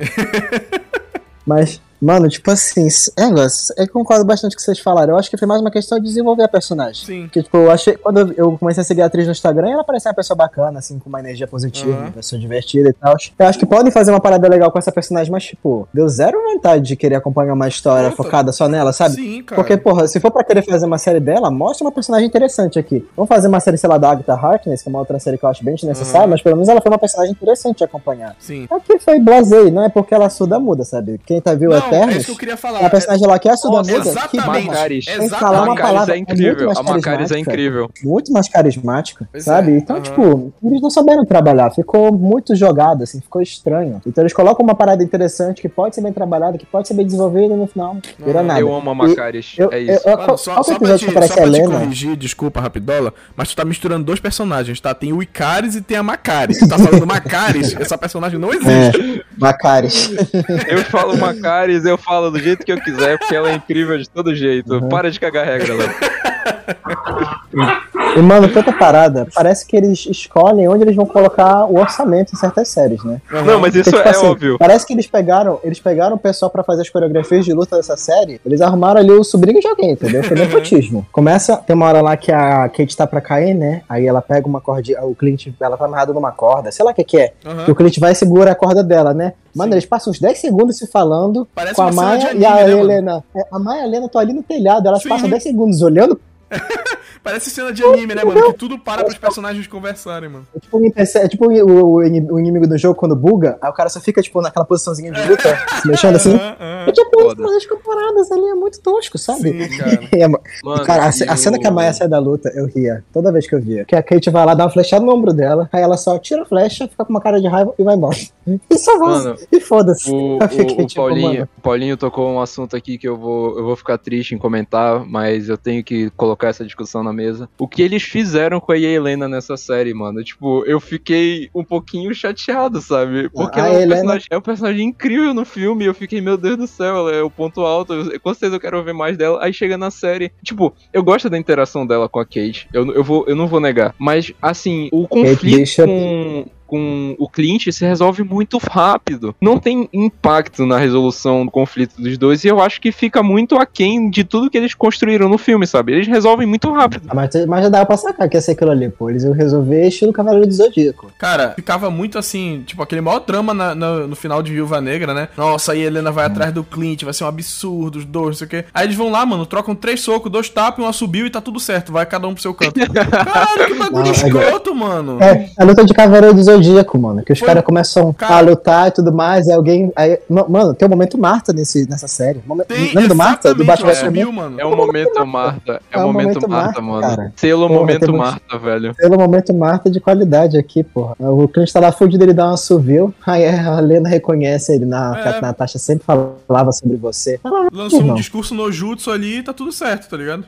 Mas, mano, tipo assim, é, eu concordo bastante com o que vocês falaram. Eu acho que foi mais uma questão de desenvolver a personagem. Sim. Porque, tipo, eu achei. Quando eu comecei a seguir a atriz no Instagram, ela parecia uma pessoa bacana, assim, com uma energia positiva, Aham. uma pessoa divertida e tal. Eu acho que podem fazer uma parada legal com essa personagem, mas, tipo, deu zero vontade de querer acompanhar uma história focada só nela, sabe? Sim, cara. Porque, porra, se for pra querer fazer uma série dela, mostra uma personagem interessante aqui. Vamos fazer uma série, sei lá, da Agatha Harkness, que é uma outra série que eu acho bem desnecessária, Uhum. mas pelo menos ela foi uma personagem interessante de acompanhar. Sim. Aqui foi blasei, não é porque ela surda muda, sabe? Quem tá viu Não, é Eternos, isso que eu queria falar. a personagem lá que é surda Nossa, muda, que Exatamente. que falar A uma Exatamente. Macaris palavra é incrível. muito mais A Macaris é carismática. incrível. muito mais carismática, Pois sabe? é, Então, aham. tipo, eles não souberam trabalhar, ficou muito jogado, assim, ficou estranho. Então eles colocam uma parada interessante que pode ser bem trabalhada, que pode ser bem desenvolvida no final não vira Aham. nada. Eu amo a Macaris. Eu- é eu- isso. eu- Mano, qual, só, qual é só pra, te, só a pra te corrigir, desculpa, Rapidola, mas tu tá misturando dois personagens, tá? Tem o Icaris e tem a Macaris. Tu tá falando Macaris, essa personagem não existe. É, Macaris. Eu falo Macaris, eu falo do jeito que eu quiser, porque ela é incrível de todo jeito. Uhum. Para de cagar regra, Léo. E, mano, tanta parada, parece que eles escolhem onde eles vão colocar o orçamento em certas séries, né? Não, mas isso Porque, tipo é assim, óbvio. Parece que eles pegaram, eles pegaram o pessoal pra fazer as coreografias de luta dessa série, eles arrumaram ali o sobrinho de alguém, entendeu? Foi nepotismo. Começa, tem uma hora lá que a Kate tá pra cair, né? Aí ela pega uma corda, o Clint, ela tá amarrada numa corda, sei lá o que que é. Aham. Que o Clint vai e segura a corda dela, né? Mano, Sim. eles passam uns 10 segundos se falando Parece com a Maia anime, e a né, mano? Helena. É, A Maia e a Helena estão ali no telhado, elas Sim. passam 10 segundos olhando Parece cena de anime, né, mano? Que tudo para pros personagens conversarem, mano. É tipo, um NPC é tipo o, o- o inimigo do jogo quando buga, aí o cara só fica, tipo, naquela posiçãozinha de luta, se mexendo assim. É tipo, as comparadas ali é muito tosco, sabe? Sim, cara. É, mano. Mano, cara, a, e a cena que a Maia sai da luta, eu ria. Toda vez que eu via. Que a Kate vai lá dar uma flechada no ombro dela, aí ela só tira a flecha, fica com uma cara de raiva e vai embora. E só vaza. Mano, E foda-se. O, Eu fiquei o- tipo, Paulinho, Paulinho tocou um assunto aqui que eu vou, eu vou ficar triste em comentar, mas eu tenho que colocar essa discussão na mesa. O que eles fizeram com a Helena nessa série, mano? Tipo, eu fiquei um pouquinho chateado, sabe? Porque ela é, um Helena- personagem, é um personagem incrível no filme eu fiquei, meu Deus do céu, ela é o ponto alto. Eu, com certeza eu quero ver mais dela. Aí chega na série. Tipo, eu gosto da interação dela com a Kate. Eu, eu, vou, eu não vou negar. Mas, assim, o conflito Bishop. com com o Clint se resolve muito rápido. Não tem impacto na resolução do conflito dos dois e eu acho que fica muito aquém de tudo que eles construíram no filme, sabe? Eles resolvem muito rápido. Ah, Mas, mas já dava pra sacar que ia ser aquilo ali, pô. Eles iam resolver estilo Cavaleiro do Zodíaco. Cara, ficava muito assim, tipo, aquele maior drama na- na- no final de Viúva Negra, né? Nossa, aí a Helena vai atrás do Clint, vai ser um absurdo, os dois, não sei o quê. Aí eles vão lá, mano, trocam três socos, dois tapas, um assobio e tá tudo certo, vai cada um pro seu canto. Caralho, que bagulho Não, é escroto, mano. É, a luta de Cavaleiro do Zodíaco, mano. Que os caras começam Cara- a lutar e tudo mais, e alguém. Aí, ma- mano, tem o momento Marta nesse, nessa série. Momen- Tem Lembra do Marta? Do Batman assobio, mano. É o momento Marta. É, o momento, Marta, mano. cara. Selo Porra, momento temos- Marta, velho. Pelo momento Marta de qualidade aqui, porra. O cliente tá lá fudido, ele dá uma assovio. Aí a Lena reconhece ele na É. a Natasha sempre falava sobre você. Lançou um discurso no jutsu ali e tá tudo certo, tá ligado?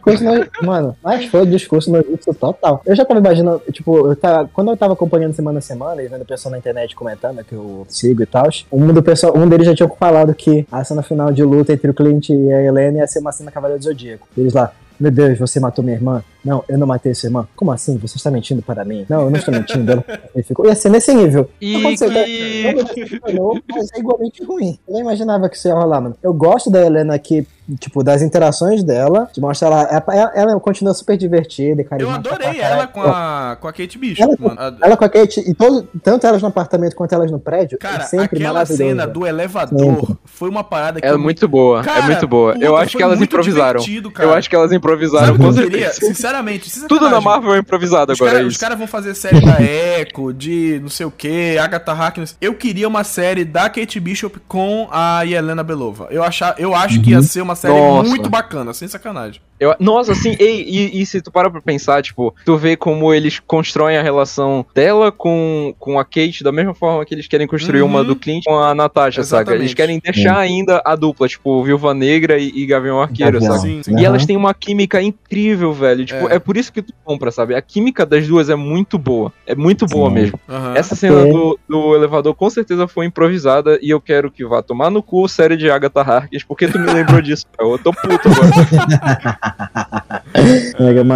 Mano, mas foi o discurso no jutsu total. Eu já tava imaginando, tipo, eu tava, quando eu tava acompanhando semana a semana vendo o pessoal na internet comentando, que eu sigo e tal, um, do pessoal, um deles já tinha falado que a cena final de luta entre o Clint e a Helena ia ser uma cena Cavaleiro do Zodíaco. Eles lá, meu Deus, você matou minha irmã? Não, eu não matei sua irmã. Como assim? Você está mentindo para mim? Não, eu não estou mentindo. Ela ele ficou. Ia ser nesse nível. E Aconteceu, que- Não mas é igualmente ruim. Eu nem imaginava que isso ia rolar, mano. Eu gosto da Helena aqui, tipo, das interações dela, de mostrar ela. Ela, ela continua super divertida e Eu adorei ela com a, com a Kate Bishop, Ela- Ela com a Kate, e todo, tanto elas no apartamento quanto elas no prédio, Cara, é sempre aquela cena do elevador Sempre. foi uma parada que É eu- muito boa, é Cara, muito boa. Eu acho que elas improvisaram. Eu acho que elas improvisaram, com queria? certeza. Sinceramente, sem Tudo na. Marvel é improvisado Os agora, caras é os caras vão fazer série da Echo, de não sei o que, Agatha Harkness. Eu queria uma série da Kate Bishop com a Yelena Belova. Eu, achar, eu acho que ia ser uma série Nossa. muito bacana, sem sacanagem. Eu- nossa, assim, ei, e, e se tu para pra pensar, tipo, tu vê como eles constroem a relação dela com, com a Kate da mesma forma que eles querem construir Uhum. uma do Clint com a Natasha, saca? Eles querem deixar ainda a dupla, tipo, Viúva Negra e, e Gavião Arqueiro, Gavião. saca? Sim, sim. E Aham. elas têm uma química incrível, velho. Tipo, É. é. por isso que tu compra, sabe? A química das duas é muito boa. É muito boa Sim. mesmo. Essa cena É. do, do elevador com certeza foi improvisada e eu quero que vá tomar no cu série de Agatha Harkness, porque tu me lembrou disso. cara. Eu tô puto agora.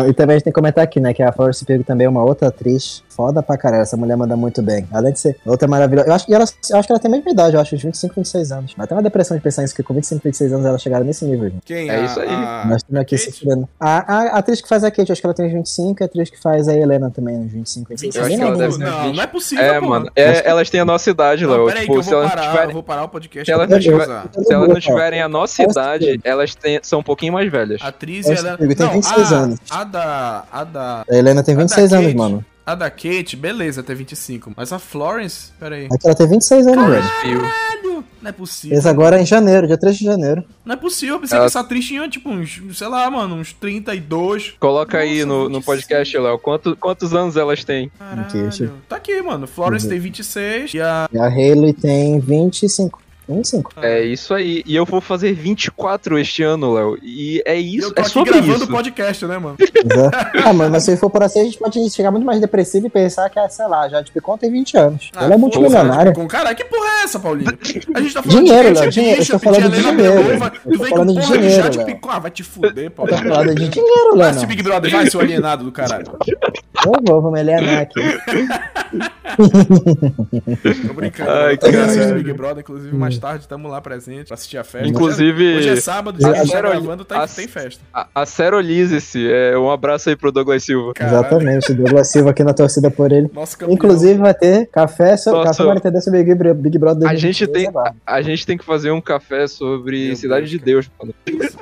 E também a gente tem que comentar aqui, né? Que a Florence Pugh também é uma outra atriz foda pra caralho. Essa mulher manda muito bem. Além de ser outra maravilhosa. Eu acho, e ela, eu acho que ela tem a mesma idade, eu acho, uns 25, 26 anos. Mas tem uma depressão de pensar isso, que com 25, 26 anos ela chegaram nesse nível, gente. Quem? É A- isso aí. a- Nós estamos aqui Kate? se fudendo. A, a, a atriz que faz a Kate, eu acho que ela tem uns 25, e a atriz que faz a Helena também, uns 25, 26. Eu acho que ela novinha, deve né? Não, não é possível, É, pô. mano. É, elas têm a nossa idade, Não, Léo. peraí, Tipo, que eu se vou elas parar, eu tiverem. vou parar o podcast. Se elas não tiver-. Se elas não tiverem a nossa idade, elas têm, são um pouquinho mais velhas. Atriz Eu e ela... sei, tem 26 a, anos. A da... A da... A Helena tem a da 26 anos, Kate- mano. A da Kate, beleza, tem 25. Mas a Florence, peraí. Aqui ela tem 26 anos, velho. Caralho, não é possível. Fez agora em janeiro, dia 3 de janeiro. Não é possível, eu pensei Ela- que essa atriz tinha, tipo, uns, sei lá, mano, uns 32. Coloca aí Nossa, no, no 25. podcast, Léo. Quanto, quantos anos elas têm? Caralho. Tá aqui, mano. Florence Uhum. tem 26 e a. E a Hayley tem 25. 25. É isso aí. E eu vou fazer 24 este ano, Léo. E é isso. eu tô É aqui sobre gravando o isso. podcast, né, mano? Exato. ah, mano, mas se for por assim, a gente pode chegar muito mais depressivo e pensar que, é, sei lá, já tipo, tem 20 anos. Ela é multimilionária. Com caralho, que porra é essa, Paulinho? A gente tá falando Dinheiro, de Léo, dinheiro. Eu tô falando de dinheiro. Eu Tu tô vem com falando de porra de dinheiro, Jade Léo. Ah, vai te fuder, Eu tô Paulinho. falando de dinheiro, Vai Léo. esse Big Brother, vai, seu alienado do caralho. Eu vou, vou me alienar aqui. Tô brincando. Ai, eu cara. assisto Big Brother, inclusive, mais tarde, tamo lá presente pra assistir a festa. Inclusive, Hoje é sábado, já a que tá gravando, tá, a- tem festa. a, a Serolise-se. É, um abraço aí pro Douglas Silva. Caralho. Exatamente, Douglas Silva aqui na torcida por ele. Nosso campeão. Inclusive vai ter café, so, Nossa. café vai desse Big, Big Brother A gente 2023 tem, a, a gente tem que fazer um café sobre Meu Cidade Deus, de. Deus, mano.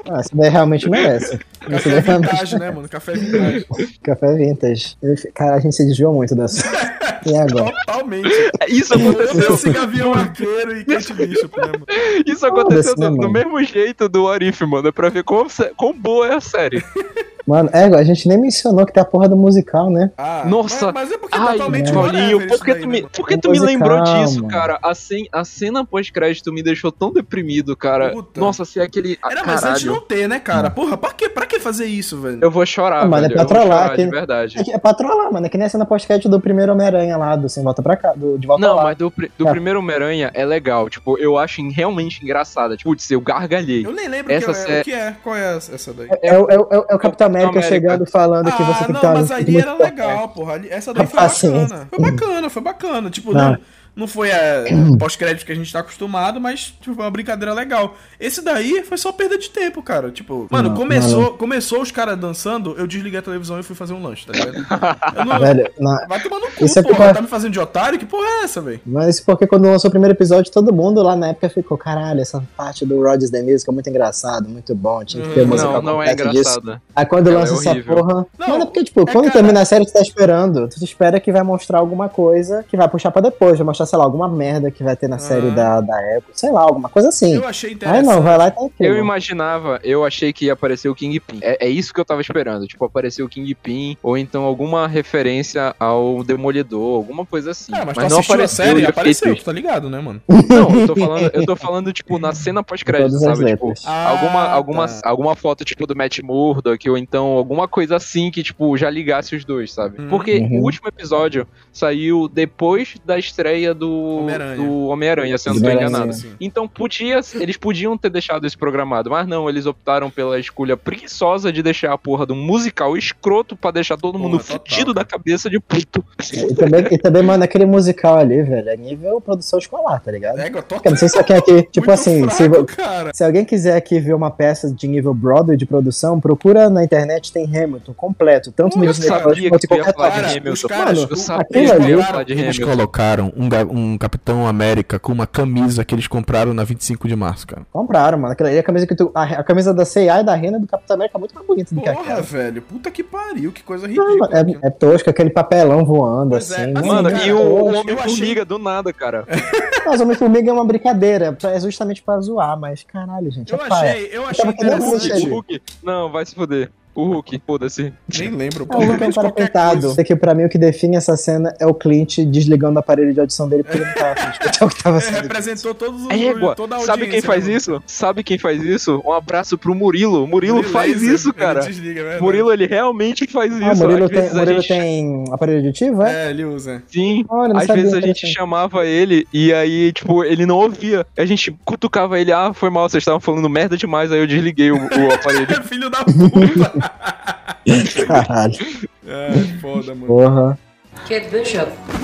Ah, essa daí realmente merece. Café vintage, né, mano? Café vintage. Café vintage. Cara, a gente se desviou muito dessa. E agora? Totalmente. Isso aconteceu. Esse Gavião Arqueiro e Kate Bishop, né, mano? Isso aconteceu Foda-se, né, do, do mesmo jeito do Arif, mano. É pra ver quão, quão boa é a série. Mano, é, a gente nem mencionou que tem a porra do musical, né? Ah, Nossa. Mas, mas é porque Ai, totalmente Paulinho, whatever por que tu né, me, mano? por que É tu me lembrou musical, disso, mano. cara? A, cen- a cena pós-crédito me deixou tão deprimido, cara. Puta. Nossa, se é aquele. Ah, Era mais antes não ter, né, cara? Porra, pra que, pra que fazer isso, velho? Eu vou chorar, Ah, mano, é pra trollar, chorar, que- de verdade. É, que- é pra trollar, mano. É que nem a cena pós-crédito do primeiro Homem-Aranha lá, do Sem Volta pra cá, do De Volta Não, lá. mas do, do É. primeiro Homem-Aranha é legal. Tipo, eu acho realmente engraçada. Tipo, putz, eu gargalhei. Eu nem lembro Essa que é, sé- o que é. Qual é essa daí? É, é, é é o Capitão América, chegando falando que você ah, tem que não, mas ali era legal, porra. Ali- Essa daí foi Ah, sim. bacana. Foi bacana, foi bacana. Tipo, Não. não, não foi a pós-crédito que a gente tá acostumado, mas tipo, foi uma brincadeira legal. Esse daí foi só perda de tempo, cara. Tipo, mano, Não, começou, começou os caras dançando, eu desliguei a televisão e fui fazer um lanche, tá ligado? Velho, na- Vai tomar no cu, é porra. porque- Tá me fazendo de otário? Que porra é essa, velho? Mas porque quando lançou o primeiro episódio, todo mundo lá na época ficou, caralho, essa parte do Rodgers The Music é muito engraçado, muito bom, tinha que ter Hum, música Não, não é engraçada. Aí quando Ela lança é essa porra. Não, Mano, é porque, tipo, é quando cara- termina a série, tu tá esperando. Tu espera que vai mostrar alguma coisa que vai puxar pra depois. Vai mostrar, sei lá, alguma merda que vai ter na série Ah. da, da Apple. Sei lá, alguma coisa assim. Eu achei interessante. Aí não, vai lá e tá Eu imaginava, eu achei que ia aparecer o Kingpin. É, é isso que eu tava esperando. Tipo, aparecer o Kingpin, ou então alguma referência ao Demolidor, alguma coisa assim. Ah, mas, mas tu não assistiu a apareceu série e apareceu, tu tá ligado, né, mano? Não, eu tô falando, eu tô falando, tipo, na cena pós-crédito, sabe? Tipo. Ah, alguma, tá. alguma, alguma foto, tipo, do Matt Murdock, ou então alguma coisa assim que, tipo, já ligasse os dois, sabe? Uhum. Porque Uhum. o último episódio saiu depois da estreia do Homem-Aranha. Homem-Aranha, se eu não tô Homem-Aranha. enganado. Sim. Então podia, eles podiam ter deixado isso programado, mas não, eles optaram pela escolha preguiçosa de deixar a porra de um musical escroto pra deixar todo mundo Porra, total, fudido da cabeça de puto. E também, e também, mano, aquele musical ali, velho, é nível produção escolar, tá ligado? É. Porque não sei se alguém aqui, tipo Muito assim, se, fraco, cara. se alguém quiser aqui ver uma peça de nível Broadway de produção, procura na internet, tem Hamilton completo, tanto no Disney quanto em qualquer falar parte. de Cara, Hamilton. os caras- eu sabia aquilo ali- ia falar de Eles colocaram um, ga- um Capitão América com uma camisa que eles compraram na 25 de março, cara. Compraram, mano. Aquela ali, a camisa que tu. A, a camisa da C&A e da Rena do Capitão América é muito mais bonita do que Porra, aquela. velho. Puta que pariu, que coisa Não, ridícula. mano, é, é tosco, aquele papelão voando, Pois é, assim. assim, Mano, cara, e o, o eu Homem-Formiga do nada, cara. Mas Homem-Formiga é uma brincadeira, é justamente pra zoar, mas caralho, gente, Eu é achei, eu achei O o Hulk. Não, vai se foder. O Hulk, foda-se. Nem lembro. É, o Luke é um cara coitado. É que pra mim o que define essa cena é o Clint desligando o aparelho de audição dele porque ele não tava o que tava É, sendo. representou todos os Égua, toda a sabe quem faz né, mano? isso? Sabe quem faz isso? Um abraço pro Murilo. O Murilo Ele faz isso, ele cara. desliga, é. Murilo, ele realmente faz isso. Ah, o Murilo, tem, Murilo gente... tem aparelho auditivo, é? É, ele usa. Sim. Olha, Às vezes a gente chamava ele e aí, tipo, ele não ouvia. A gente cutucava ele, ah, foi mal, vocês estavam falando merda demais, aí eu desliguei o, o aparelho. Filho da puta. Caralho, é, foda, mano. porra. Kate Bishop. Hi,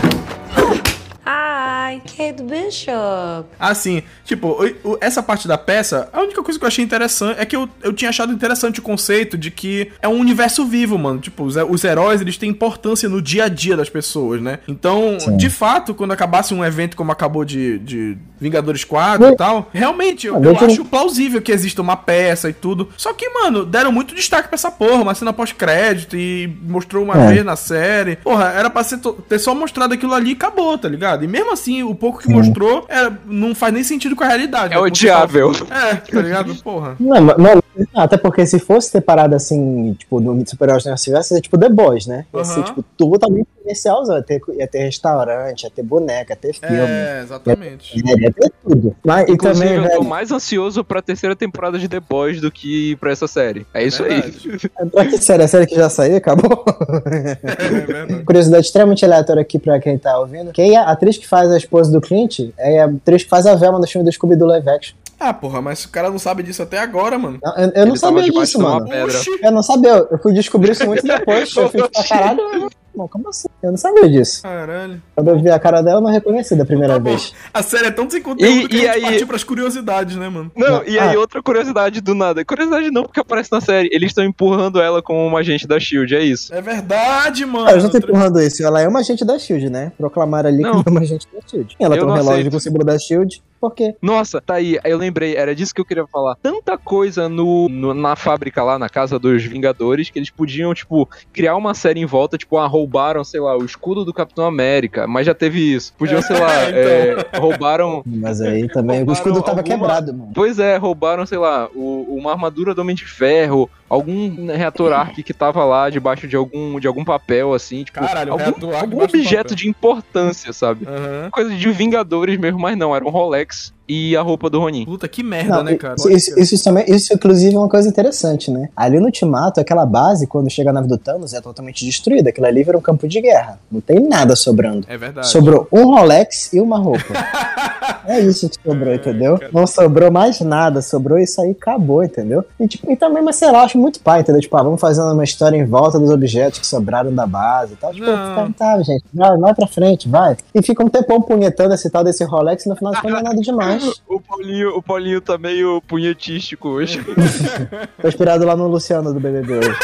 Kate Bishop. Assim, tipo, essa parte da peça, a única coisa que eu achei interessante é que eu, eu tinha achado interessante o conceito de que é um universo vivo, mano. Tipo, os, os heróis, eles têm importância no dia a dia das pessoas, né? Então, Sim. de fato, quando acabasse um evento como acabou de, de Vingadores 4 e tal, realmente, eu, eu acho plausível que exista uma peça e tudo. Só que, mano, deram muito destaque pra essa porra, uma cena pós-crédito e mostrou uma É. vez na série. Porra, era pra ser to- ter só mostrado aquilo ali e acabou, tá ligado? E mesmo assim, o pouco que mostrou é, não faz nem sentido com a realidade. É né? Odiável. É, tá ligado? Porra. Não, mas- não, até porque se fosse ter parado assim, tipo, no super-heróis no universo, ia ser tipo The Boys, né? Ia ser, Aham. tipo, totalmente comercial, ia ter, ia ter restaurante, ia ter boneca, ia ter filme, É, exatamente. ia ter tudo. Mas, e Inclusive, também, eu tô velho, mais ansioso pra terceira temporada de The Boys do que pra essa série. É isso aí. Verdade. pra que série? A série que já saiu, acabou? É verdade. Curiosidade extremamente aleatória aqui pra quem tá ouvindo. Quem é a atriz que faz a esposa do Clint é a atriz que faz a Velma no filme do Scooby do Live Action. Ah, porra, mas o cara não sabe disso até agora, mano. Não, Eu, eu não sabia disso, mano. Eu não sabia, eu fui descobrir isso muito depois. Eu fiz pra caralho. Não, como assim? Eu não sabia disso. Caralho. Quando eu vi a cara dela, eu não reconheci da primeira Tá vez. A série é tão sem conteúdo E- que e a gente aí- partiu pras curiosidades, né, mano? Não, Não, e aí ah. outra curiosidade do nada. Curiosidade não, porque aparece na série. Eles estão empurrando ela como uma agente da SHIELD, é isso. É verdade, mano. Ah, eu já tô empurrando isso. Ela é uma agente da Shield, né? Proclamaram ali Não. que ela é uma agente da Shield. Ela Eu tem um relógio aceito. com o símbolo da Shield. Por quê? Nossa, tá aí, eu lembrei, era disso que eu queria falar. Tanta coisa no, no- na fábrica lá, na casa dos Vingadores, que eles podiam, tipo, criar uma série em volta, tipo, ah, roubaram, sei lá, o escudo do Capitão América, mas já teve isso. Podiam, sei lá, É, é, roubaram. Mas aí também o escudo tava alguma- quebrado, mano. Pois é, roubaram, sei lá, o- uma armadura do Homem de Ferro, algum reator Arc que tava lá debaixo de algum, de algum papel, assim, tipo, Caralho, algum, algum objeto de importância, sabe? Aham. Coisa de Vingadores mesmo, mas não, era um Rolex e a roupa do Ronin. Puta, que merda, Não, né, cara? isso, isso, isso também, isso, inclusive, é uma coisa interessante, né? Ali no Ultimato, aquela base, quando chega a nave do Thanos, é totalmente destruída. Aquilo ali vira um campo de guerra. Não tem nada sobrando. É verdade. Sobrou um Rolex e uma roupa. é isso que sobrou, entendeu? Não sobrou mais nada, sobrou isso aí e acabou, entendeu? E, tipo, e também, mas sei lá, eu acho muito pai, entendeu? Tipo, ah, vamos fazer uma história em volta dos objetos que sobraram da base e tal. Tipo, Não. tá, tá, gente, vai, vai pra frente, vai. E fica um tempão punhetando esse tal desse Rolex e no final contas não é nada demais. O Paulinho, o Paulinho tá meio punhetístico hoje. Tô inspirado lá no Luciano do BBB hoje.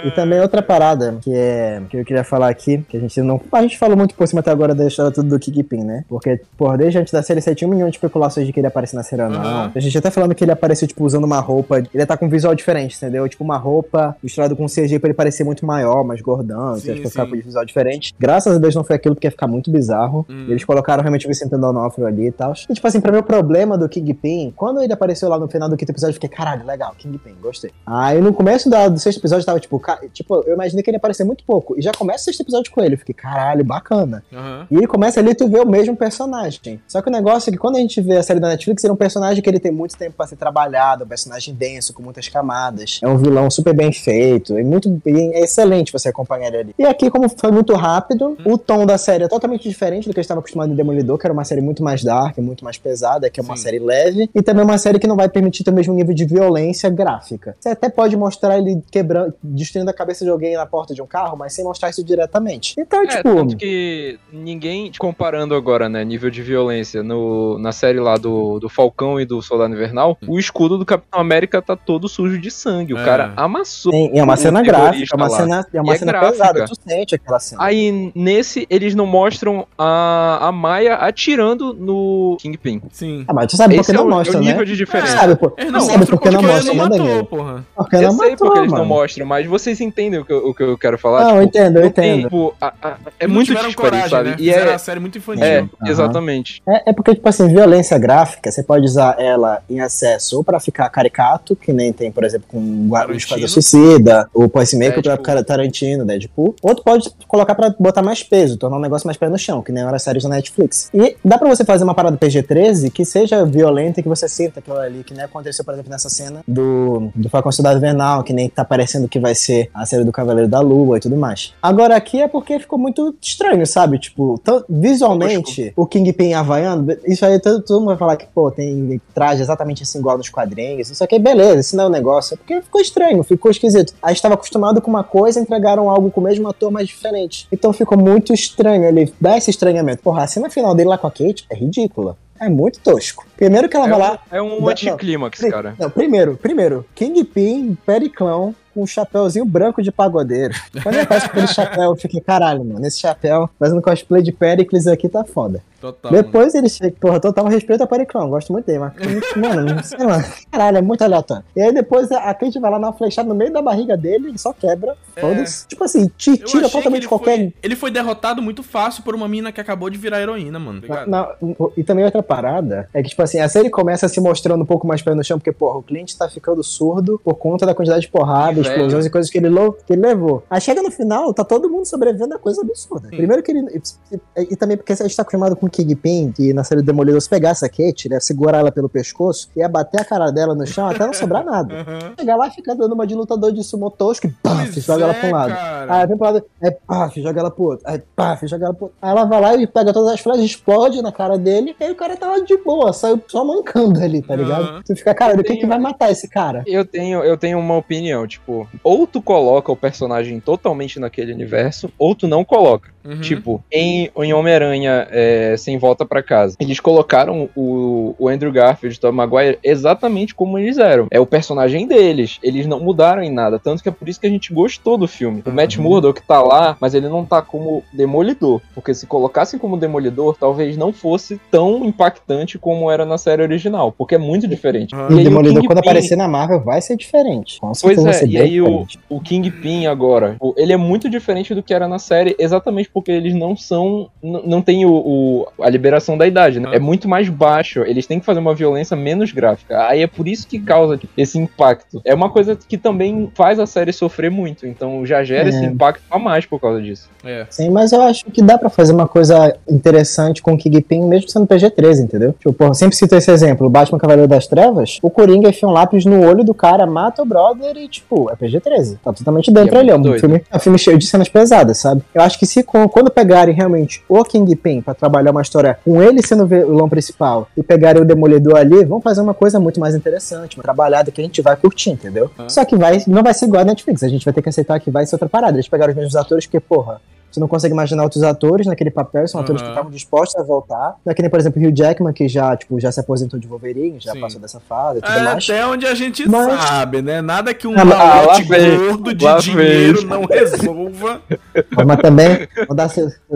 E também outra parada que é que eu queria falar aqui, que a gente não. A gente falou muito por cima até agora da história tudo do Kikipin, né? Porque, por desde antes da série, você tinha um milhão de especulações de que ele ia aparecer na série ou não. A gente até falando que ele apareceu, tipo, usando uma roupa. Ele ia tá com um visual diferente, entendeu? Tipo, uma roupa misturada com CG pra ele parecer muito maior, mais gordão, Sim, então acho que ia ficar sim. com um visual diferente. Graças a Deus não foi aquilo, porque ia ficar muito bizarro. Hum. Eles colocaram realmente o Vicente D'Onofrio ali e tal. E, tipo assim, pra mim o problema do Kingpin, quando ele apareceu lá no final do quinto episódio, eu fiquei, caralho, legal, Kingpin, gostei. Aí no começo da- do sexto episódio tava, tipo, ca- tipo, eu imaginei que ele ia aparecer muito pouco. E já começa o sexto episódio com ele. Eu fiquei, caralho, bacana. Aham. E ele começa ali, tu vê o mesmo personagem. Só que o negócio é que quando a gente vê a série da Netflix, ele é um personagem que ele tem muito tempo pra ser trabalhado, um personagem denso, com muitas camadas. É um vilão super bem feito. É muito é excelente você acompanhar ele ali. E aqui, como foi muito rápido, o tom da série é totalmente diferente do que a gente estava acostumado em Demolidor, que era uma série muito mais dark, muito mais pesada, que é uma Sim. série leve, e também uma série que não vai permitir ter o mesmo nível de violência gráfica. Você até pode mostrar ele quebrando, destruindo a cabeça de alguém na porta de um carro, mas sem mostrar isso diretamente. Então, É, tipo. tanto que ninguém, comparando agora, né, nível de violência no, na série lá do, do Falcão e do Soldado Invernal, o escudo do Capitão América tá todo sujo de sangue. O É. cara amassou. Tem- é uma o cena gráfica, é uma lá. cena, é uma E é cena gráfica. pesada, tu sente aquela cena. Aí, nesse, eles não mostram a, a Maia atirando no Kingpin. Sim. Ah, mas tu sabe por Esse que é não o, é o mostra, nível né? de Tu diferença. sabe, tu não sabe mostram por que não porque mostra, né, não matou, Danilo? porra. Porque Eu não sei matou, porque eles não mostram, mas vocês entendem o que eu, o que eu quero falar? Não, eu Tipo, entendo, eu não tem, entendo. tipo, a- a- é Eles muito tiveram diferente, coragem, sabe? né? E Fizeram é, a série muito infantil. é Aham. exatamente. É, é porque, tipo assim, violência gráfica, você pode usar ela em acesso ou pra ficar caricato, que nem tem, por exemplo, com o. Esquadrão Suicida, o Peacemaker pra Deadpool. cara Tarantino, Deadpool. Ou tu pode colocar pra botar mais peso, tornar um negócio mais pé no chão, que nem era séries da Netflix. E dá pra você fazer uma parada PG-13 que seja violenta e que você sinta aquilo ali, que nem aconteceu, por exemplo, nessa cena do, do Falcão Cidade Vernal, que nem tá parecendo que vai ser a série do Cavaleiro da Lua e tudo mais. Agora aqui é porque ficou muito estranho, sabe? Tipo, visualmente, o Kingpin havaiano, isso aí todo, todo mundo vai falar que, pô, tem traje exatamente assim igual nos quadrinhos, isso aqui, beleza, isso não é um negócio. É porque ficou estranho, ficou esquisito. A gente estava acostumado com uma coisa, entregaram algo com o mesmo ator, mas diferente. Então ficou muito estranho, ele dá esse estranhamento. Porra, a cena final dele lá com a Kate é ridícula. É muito tosco. Primeiro que ela É vai um, lá. é um anticlímax, cara. Não, primeiro, primeiro, Kingpin, Periclão, com um chapéuzinho branco de pagodeiro. Quando aparece com aquele chapéu, eu fiquei, caralho, mano, esse chapéu, fazendo cosplay de Pericles aqui tá foda. Total. Depois ele chega, porra, total respeito a Periclão, gosto muito dele, mas, mano, sei lá, caralho, é muito aleatório. E aí depois a Kate vai lá uma flechada no meio da barriga dele, ele só quebra, É. foda-se. Tipo assim, te tira totalmente ele qualquer... Foi, ele foi derrotado muito fácil por uma mina que acabou de virar heroína, mano. tá? Não, e também outra parada é que, tipo assim, a série começa se mostrando um pouco mais pé no chão, porque, porra, o cliente tá ficando surdo por conta da quantidade de porrada, Que explosões velho. e coisas que ele, que ele levou. Aí chega no final, tá todo mundo sobrevivendo a coisa absurda. Sim. Primeiro que ele. E, e- e também porque a gente tá acostumado com Kingpin, que na série do Demolidor, se pegasse a Kate, ia segurar ela pelo pescoço, ia bater a cara dela no chão até não sobrar nada. Aham. Chegar lá e fica dando uma de lutador de sumo tosco e paf, joga ela é, pra um lado. cara. Aí vem pro lado, aí paf, joga ela pro outro. Aí paf, joga ela pro outro. Aí ela vai lá e pega todas as flechas, explode na cara dele, e aí o cara tava de boa, saiu só mancando ali, tá ligado? Aham. Tu fica, cara, o que que vai matar esse cara? Eu tenho, eu tenho uma opinião, tipo, ou tu coloca o personagem totalmente naquele universo, ou tu não coloca. Uhum. Tipo, em, em Homem-Aranha é, Sem Volta pra Casa, eles colocaram o, o Andrew Garfield e o Tom Maguire exatamente como eles eram. É o personagem deles. Eles não mudaram em nada. Tanto que é por isso que a gente gostou do filme. O Matt Uhum. Murdock tá lá, mas ele não tá como Demolidor. Porque se colocassem como Demolidor, talvez não fosse tão impactante como era na série original. Porque é muito diferente. Uhum. E aí o Demolidor, quando aparecer na Marvel, vai ser diferente. Com Pois é, e aí o, diferente. o Kingpin agora, ele é muito diferente do que era na série, exatamente porque eles não são, não tem o, o- a liberação da idade, né? Ah. É muito mais baixo, eles têm que fazer uma violência menos gráfica, aí é por isso que causa esse impacto. É uma coisa que também faz a série sofrer muito, então já gera É. esse impacto a mais por causa disso. É. Sim, mas eu acho que dá pra fazer uma coisa interessante com o Kingpin, mesmo sendo PG-13, entendeu? Tipo, porra, sempre cito esse exemplo, o Batman Cavaleiro das Trevas, o Coringa enfia um lápis no olho do cara, mata o brother e, tipo, é PG-13. Tá totalmente dentro é ali, é um filme, é um filme cheio de cenas pesadas, sabe? Eu acho que se com- quando pegarem realmente o Kingpin pra trabalhar uma história com ele sendo o vilão principal e pegarem o Demolidor ali, vão fazer uma coisa muito mais interessante, uma trabalhada que a gente vai curtir, entendeu? Ah. Só que vai, não vai ser igual a Netflix, a gente vai ter que aceitar que vai ser outra parada. Eles pegaram os mesmos atores porque, porra, você não consegue imaginar outros atores naquele papel, são atores que estavam dispostos a voltar. Não é que nem, por exemplo, o Hugh Jackman, que já, tipo, já se aposentou de Wolverine, já Sim. passou dessa fase e tudo É mais. até onde a gente Mas- sabe, né? Nada que um Ah, ah, malote vem, gordo de lá dinheiro não resolva. Mas também, dar,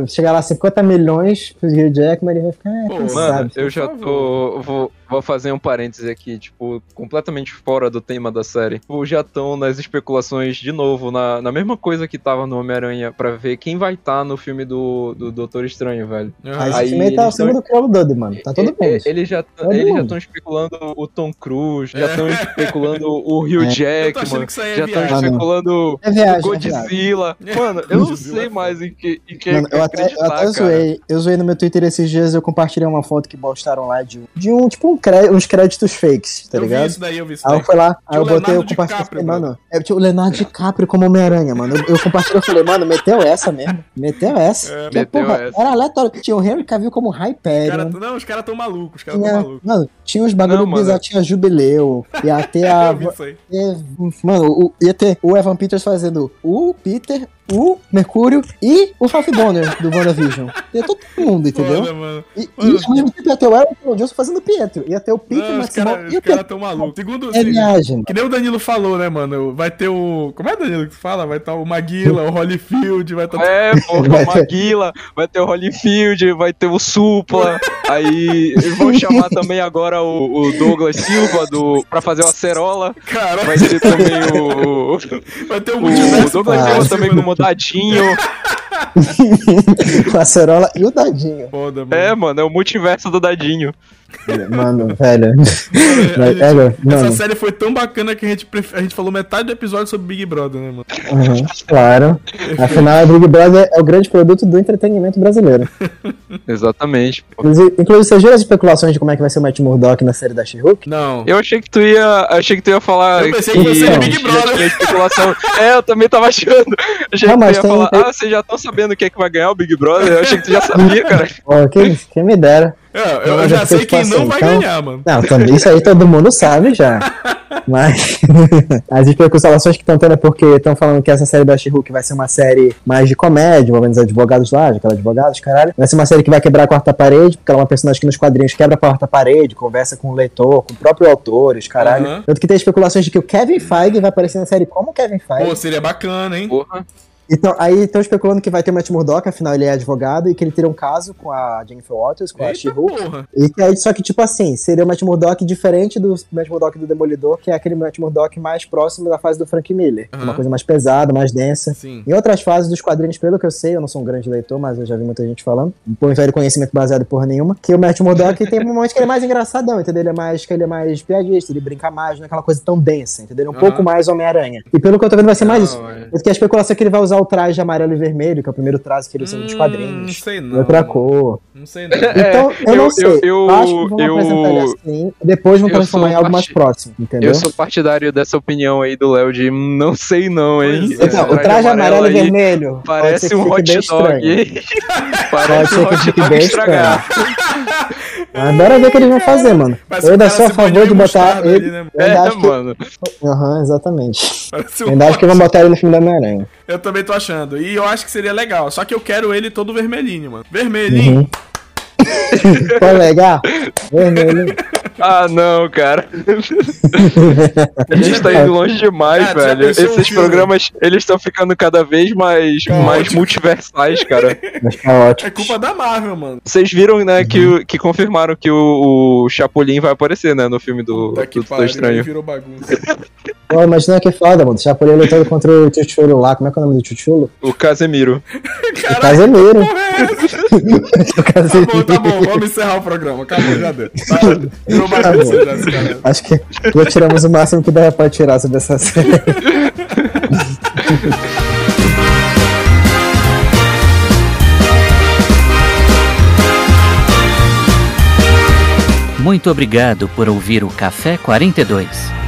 chegar lá 50 milhões pro Hugh Jackman, ele vai ficar, é, Pô, mano, sabe. eu já tô. Vou, vou fazer um parêntese aqui, tipo, completamente fora do tema da série. Tipo, já estão nas especulações de novo, na, na mesma coisa que tava no Homem-Aranha, pra ver quem vai estar no filme do, do Doutor Estranho, velho. Aí esse Aí filme aí tá eles acima tão- do Criolo Dudley, mano. Tá todo mundo. E- Eles já estão especulando o Tom Cruise, já estão especulando o Hugh É. Jackman, é já estão especulando É o viagem, é viagem. Godzilla. Mano, eu não é sei mais em que, em que Mano, eu até, eu até cara. zoei. Eu zoei no meu Twitter esses dias, eu compartilhei uma foto que postaram lá de, de um, tipo, um uns créditos fakes, tá eu vi ligado? isso daí, eu vi isso Aí daí. eu fui lá, aí eu o botei, eu compartilhei, mano, é tipo o Leonardo DiCaprio como Homem-Aranha, mano. Eu, eu compartilhei, eu falei, mano, meteu essa mesmo, meteu essa. É, Porque, meteu porra, essa. Era aleatório. Tinha o Henry Cavill como Os cara- Hyperion. não, os caras tão malucos, os caras tão Tinha, malucos. mano, tinha uns bagulho bizarros, tinha Jubileu, ia ter a... Eu vi isso aí. Mano, o- ia ter o Evan Peters fazendo o Peter, o Mercúrio e o Ralph Bonner do WandaVision. Ia todo mundo, entendeu? Foda, mano. E, e Mano. ao mesmo tempo ia ter o Elton Johnson fazendo o Pietro. Ia ter o Peter Não, os Maximum. caras Ia cara ter tão malucos. Segundo, é viagem. que nem o Danilo falou, né, mano? Vai ter o. Como é, Danilo, que tu fala? Vai estar o Maguila, o Holyfield, vai estar. É, pô, Vai o Maguila, vai ter o Holyfield, vai ter o Supla, aí eles vão chamar também agora o, o Douglas Silva do, pra fazer o Acerola, Caralho, vai ter também o, o, vai ter o o Douglas Silva também mano. Como Dadinho, Com a Cerola e o Dadinho. Foda, mano. é, mano, é o multiverso do Dadinho. Mano, velho. Vai- gente- velho, Essa mano. série foi tão bacana que a gente, a gente falou metade do episódio sobre Big Brother, né, mano? Uhum, claro. Afinal, a Big Brother é o grande produto do entretenimento brasileiro. Exatamente. pô. Inclusive, inclusive, você viu as especulações de como é que vai ser o Matt Murdock na série da She-Hulk? Não. Eu achei que tu ia, achei que tu ia falar Eu pensei que fosse Big já Brother. tinha especulação. É, eu também tava achando. Achei Não, que tu mas ia tem- falar, tem- ah, vocês já estão sabendo quem é que vai ganhar o Big Brother? Eu achei que tu já sabia, cara. Ó, quem, quem me dera. É, eu, Não, eu mas já é sei quem não vai então- ganhar, mano. Não, também isso aí todo mundo sabe já. Mas as especulações que estão tendo é porque estão falando que essa série da She-Hulk vai ser uma série mais de comédia, envolvendo os advogados lá, aquela advogados, caralho. Vai ser uma série que vai quebrar a quarta parede, porque ela é uma personagem que nos quadrinhos quebra a quarta parede, conversa com o leitor, com o próprio autor, os caralho. Aham. Tanto que tem especulações de que o Kevin Feige vai aparecer na série como Kevin Feige. Pô, seria bacana, hein? Porra. Então, aí estão especulando que vai ter o Matt Murdock, afinal ele é advogado, e que ele teria um caso com a Jennifer Waters, com a Eita She-Hulk. porra. E que aí, só que, tipo assim, seria o Matt Murdock diferente do Matt Murdock do Demolidor, que é aquele Matt Murdock mais próximo da fase do Frank Miller. Aham. Uma coisa mais pesada, mais densa. Sim. Em outras fases dos quadrinhos, pelo que eu sei, eu não sou um grande leitor, mas eu já vi muita gente falando, por velho conhecimento baseado porra nenhuma, que o Matt Murdock tem um momento que ele é mais engraçadão, entendeu? Ele é mais, que ele é mais piadista, ele brinca mais, não é aquela coisa tão densa, entendeu? Ele é um Aham. pouco mais Homem-Aranha. E pelo que eu tô vendo, vai ser mais isso. É. Porque a especulação é que ele vai usar o traje amarelo e vermelho, que é o primeiro traje que ele usa nos Hum, quadrinhos. Não sei não. outra cor. Não sei não. Então, eu, não eu- sei. eu- Eu, acho que vão eu- apresentar ele assim, e depois vão eu transformar em algo mais próximo, entendeu? Eu sou partidário dessa opinião aí do Léo de não sei não, hein? Pois é. Esse Então, o traje amarelo e vermelho Parece um hot dog. parece um hot dog estragado. Mas bora ver o que eles vão fazer, mano. Parece eu ainda sou a favor de botar mostarda ele. ali, né? É, que. mano. Aham, exatamente. Parece Eu um ainda acho que vão botar ele no filme da Homem-Aranha. Eu também tô achando. E eu acho que seria legal. Só que eu quero ele todo vermelhinho, mano. Vermelhinho. Uhum. Pô, legal. Vermelho. Ah, não, cara. A gente tá indo longe demais, Cara, já velho. pensou um Esses filme? programas, eles estão ficando cada vez mais, mais Caótico. multiversais, cara. Mas tá ótimo. É culpa da Marvel, mano. Vocês viram, né, que, o- que confirmaram que o, o Chapolin vai aparecer, né, no filme do, que do pariu, Estranho. virou bagunça. Pô, imagina que foda, mano. Chapolin lutando contra o Chuchulo lá. Como é que é o nome do Chuchulo? O Casemiro. O Caralho, Casemiro. porra é essa? O Tá Casemiro. Bom, tá bom. Vamos encerrar o programa. Acabou, já deu. Tá, Tá esse cara. Acho que já tiramos o máximo que dava pra tirar sobre essa série. Muito obrigado por ouvir o Café 42.